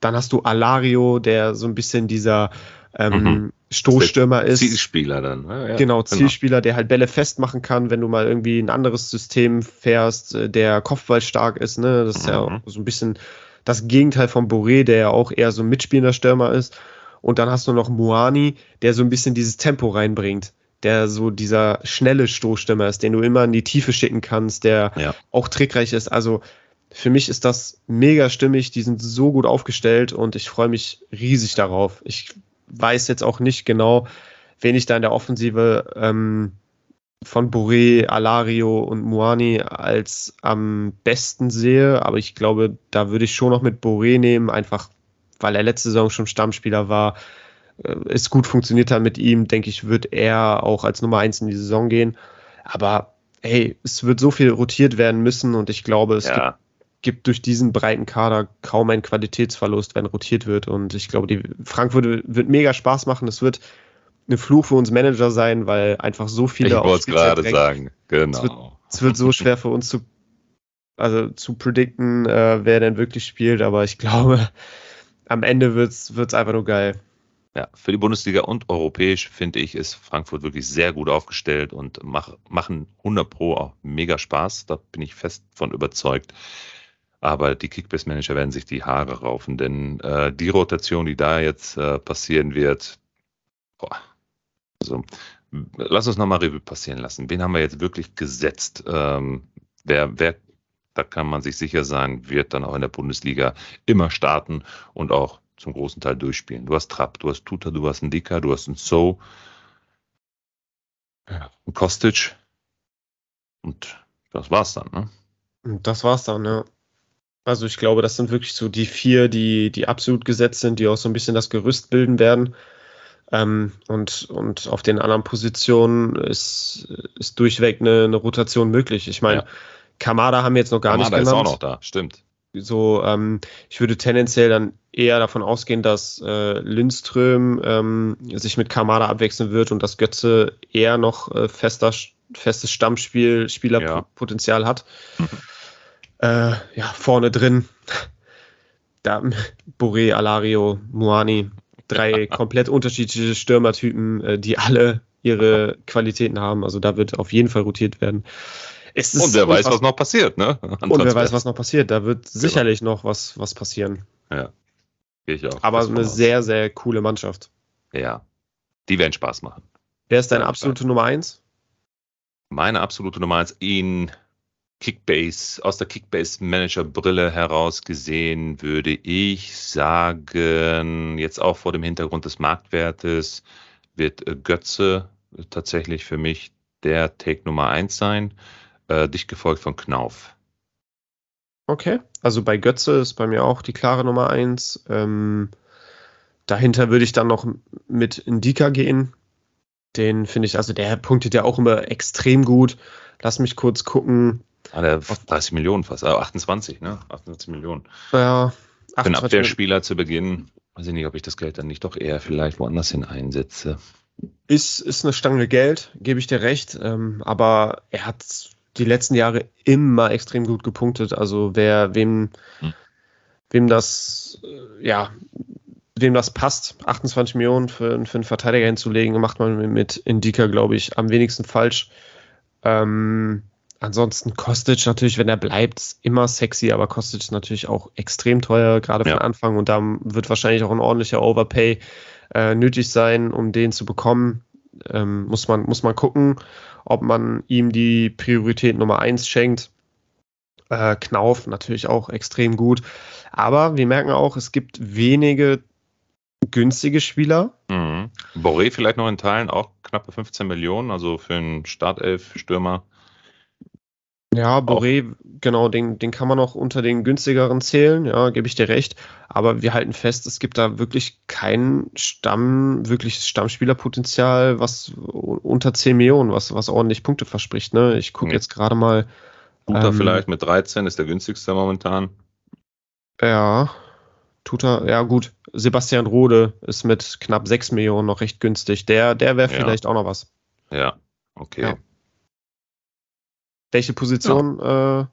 Dann hast du Alario, der so ein bisschen dieser ähm, mhm. Stoßstürmer ist. Zielspieler dann. Ja, ja, genau, Zielspieler, der halt Bälle festmachen kann, wenn du mal irgendwie ein anderes System fährst, äh, der Kopfball stark ist. Ne? Das ist mhm. ja so ein bisschen das Gegenteil von Boré, der ja auch eher so ein mitspielender Stürmer ist. Und dann hast du noch Moani, der so ein bisschen dieses Tempo reinbringt der so dieser schnelle Stoßstürmer ist, den du immer in die Tiefe schicken kannst, der ja. auch trickreich ist. Also für mich ist das mega stimmig, die sind so gut aufgestellt und ich freue mich riesig darauf. Ich weiß jetzt auch nicht genau, wen ich da in der Offensive ähm, von Boré, Alario und Muani als am besten sehe, aber ich glaube, da würde ich schon noch mit Boré nehmen, einfach weil er letzte Saison schon Stammspieler war, äh, es gut funktioniert hat mit ihm, denke ich, wird er auch als Nummer eins in die Saison gehen. Aber hey, es wird so viel rotiert werden müssen und ich glaube, es ja. gibt gibt durch diesen breiten Kader kaum einen Qualitätsverlust, wenn rotiert wird. Und ich glaube, die Frankfurt wird mega Spaß machen. Es wird ein Fluch für uns Manager sein, weil einfach so viele. Ich wollte es gerade sagen, genau. Es wird, es wird, so schwer für uns zu, also zu predikten, äh, wer denn wirklich spielt. Aber ich glaube, am Ende wird es einfach nur geil. Ja, für die Bundesliga und europäisch finde ich, ist Frankfurt wirklich sehr gut aufgestellt und mach, machen 100 Pro auch mega Spaß. Da bin ich fest von überzeugt. Aber die Kickbase-Manager werden sich die Haare raufen, denn äh, die Rotation, die da jetzt äh, passieren wird, boah, also lass uns nochmal Revue passieren lassen. Wen haben wir jetzt wirklich gesetzt? Ähm, wer, wer, da kann man sich sicher sein, wird dann auch in der Bundesliga immer starten und auch zum großen Teil durchspielen. Du hast Trapp, du hast Tuta, du hast einen Dika, du hast einen So, einen Kostic und das war's dann, ne? Das war's dann, ja. Also ich glaube, das sind wirklich so die vier, die, die absolut gesetzt sind, die auch so ein bisschen das Gerüst bilden werden. Ähm, und, und auf den anderen Positionen ist, ist durchweg eine, eine Rotation möglich. Ich meine, ja. Kamada haben wir jetzt noch gar Kamada nicht genannt. Kamada ist auch noch da, stimmt. So, ähm, ich würde tendenziell dann eher davon ausgehen, dass äh, Lindström ähm, sich mit Kamada abwechseln wird und dass Götze eher noch äh, fester, festes Stammspiel, Spielerpotenzial ja. hat. Äh, ja, vorne drin. Da, Boré, Alario, Muani, drei komplett unterschiedliche Stürmertypen, äh, die alle ihre Qualitäten haben. Also da wird auf jeden Fall rotiert werden. und wer weiß, was noch passiert, ne? An und wer weiß, was noch passiert. Da wird genau. sicherlich noch was, was passieren. Ja. Ich auch. Aber eine sehr, sehr coole Mannschaft. Ja. Die werden Spaß machen. Wer ist deine absolute Nummer eins? Meine absolute Nummer eins in Kickbase, aus der Kickbase-Manager-Brille heraus gesehen, würde ich sagen, jetzt auch vor dem Hintergrund des Marktwertes, wird äh, Götze tatsächlich für mich der Take Nummer eins sein, äh, dicht gefolgt von Knauf. Okay, also bei Götze ist bei mir auch die klare Nummer eins. Ähm, dahinter würde ich dann noch mit Indika gehen. Den finde ich, also der punktet ja auch immer extrem gut. Lass mich kurz gucken. Ah, der 30 Millionen fast, äh, 28, ne? 28 Millionen. Ja. Für einen Abwehrspieler zu Beginn, weiß ich nicht, ob ich das Geld dann nicht doch eher vielleicht woanders hin einsetze. Ist, ist eine Stange Geld, gebe ich dir recht. Ähm, aber er hat die letzten Jahre immer extrem gut gepunktet. Also wer, wem, hm. wem das, äh, ja, wem das passt, 28 Millionen für, für einen Verteidiger hinzulegen, macht man mit Indika, glaube ich, am wenigsten falsch. Ähm, Ansonsten Kostic natürlich, wenn er bleibt, immer sexy, aber Kostic ist natürlich auch extrem teuer, gerade ja. von Anfang. Und da wird wahrscheinlich auch ein ordentlicher Overpay äh, nötig sein, um den zu bekommen. Ähm, muss, man, muss man gucken, ob man ihm die Priorität Nummer 1 schenkt. Äh, Knauf natürlich auch extrem gut. Aber wir merken auch, es gibt wenige günstige Spieler. Mhm. Boré vielleicht noch in Teilen auch knappe 15 Millionen, also für einen Startelf-Stürmer ja, Boré, genau, den, den kann man auch unter den günstigeren zählen, ja, gebe ich dir recht. Aber wir halten fest, es gibt da wirklich kein Stamm, wirkliches Stammspielerpotenzial, was unter 10 Millionen, was, was ordentlich Punkte verspricht. Ne? Ich gucke mhm. jetzt gerade mal. Tuta ähm, vielleicht mit 13 ist der günstigste momentan. Ja, Tuta, ja gut. Sebastian Rode ist mit knapp 6 Millionen noch recht günstig. Der, der wäre ja. vielleicht auch noch was. Ja, okay. Ja. Welche Position, ja. äh,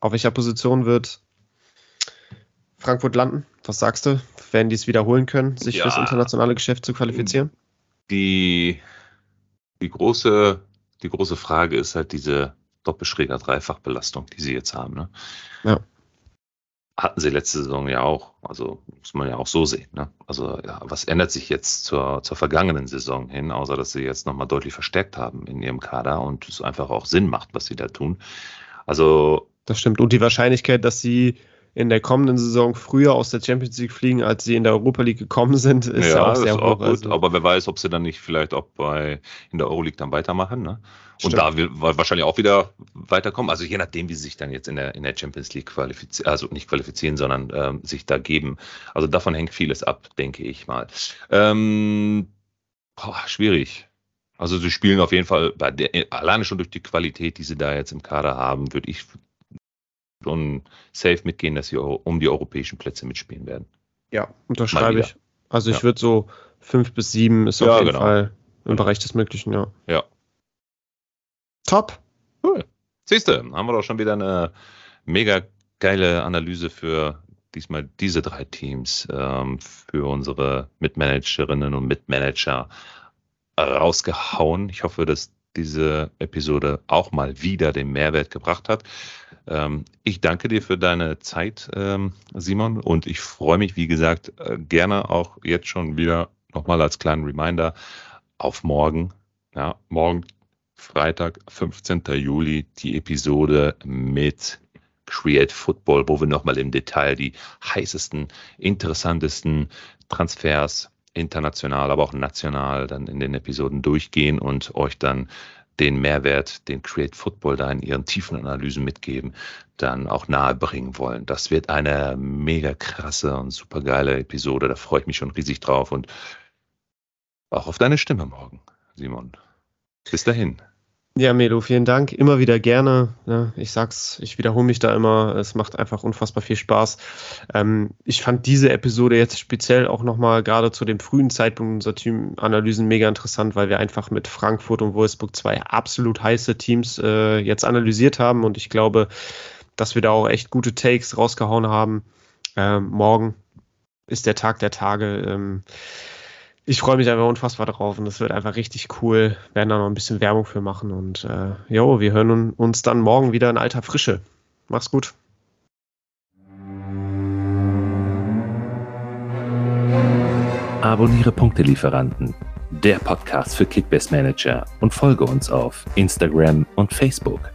auf welcher Position wird, Frankfurt landen? Was sagst du? Werden die es wiederholen können, sich ja, fürs internationale Geschäft zu qualifizieren? Die, die, große, die große Frage ist halt diese Doppelschräger Dreifachbelastung, die sie jetzt haben. Ne? Ja. Hatten sie letzte Saison ja auch. Also muss man ja auch so sehen. Ne? Also ja, was ändert sich jetzt zur, zur vergangenen Saison hin, außer dass sie jetzt nochmal deutlich verstärkt haben in ihrem Kader und es einfach auch Sinn macht, was sie da tun. Also das stimmt. Und die Wahrscheinlichkeit, dass sie in der kommenden Saison früher aus der Champions League fliegen, als sie in der Europa League gekommen sind, ist ja, ja auch sehr hoch. Auch gut, also. Aber wer weiß, ob sie dann nicht vielleicht auch bei in der Euroleague dann weitermachen. Ne? Und da will wahrscheinlich auch wieder weiterkommen. Also je nachdem, wie sie sich dann jetzt in der, in der Champions League qualifizieren, also nicht qualifizieren, sondern ähm, sich da geben. Also davon hängt vieles ab, denke ich mal. Ähm, boah, schwierig. Also sie spielen auf jeden Fall, bei der, alleine schon durch die Qualität, die sie da jetzt im Kader haben, würde ich schon safe mitgehen, dass sie um die europäischen Plätze mitspielen werden. Ja, unterschreibe ich. Also ich ja. würde so fünf bis sieben ist ja, auf jeden genau. Fall im Bereich des Möglichen, ja. Ja. Top. Cool. Siehst du, haben wir doch schon wieder eine mega geile Analyse für diesmal diese drei Teams, ähm, für unsere Mitmanagerinnen und Mitmanager rausgehauen. Ich hoffe, dass diese Episode auch mal wieder den Mehrwert gebracht hat. Ähm, ich danke dir für deine Zeit, ähm, Simon, und ich freue mich, wie gesagt, äh, gerne auch jetzt schon wieder nochmal als kleinen Reminder auf morgen. Ja, morgen Freitag, 15. Juli, die Episode mit Create Football, wo wir nochmal im Detail die heißesten, interessantesten Transfers international, aber auch national dann in den Episoden durchgehen und euch dann den Mehrwert, den Create Football da in ihren tiefen Analysen mitgeben, dann auch nahe bringen wollen. Das wird eine mega krasse und super geile Episode. Da freue ich mich schon riesig drauf und auch auf deine Stimme morgen, Simon. Bis dahin. Ja, Melo, vielen Dank. Immer wieder gerne. Ja, ich sag's, ich wiederhole mich da immer. Es macht einfach unfassbar viel Spaß. Ähm, ich fand diese Episode jetzt speziell auch nochmal gerade zu dem frühen Zeitpunkt unserer Teamanalysen mega interessant, weil wir einfach mit Frankfurt und Wolfsburg zwei absolut heiße Teams äh, jetzt analysiert haben und ich glaube, dass wir da auch echt gute Takes rausgehauen haben. Ähm, morgen ist der Tag der Tage. Ähm, ich freue mich einfach unfassbar drauf und es wird einfach richtig cool. Wir werden da noch ein bisschen Werbung für machen und äh, jo, wir hören uns dann morgen wieder in alter Frische. Mach's gut. Abonniere Punktelieferanten, der Podcast für Kickbase Manager und folge uns auf Instagram und Facebook.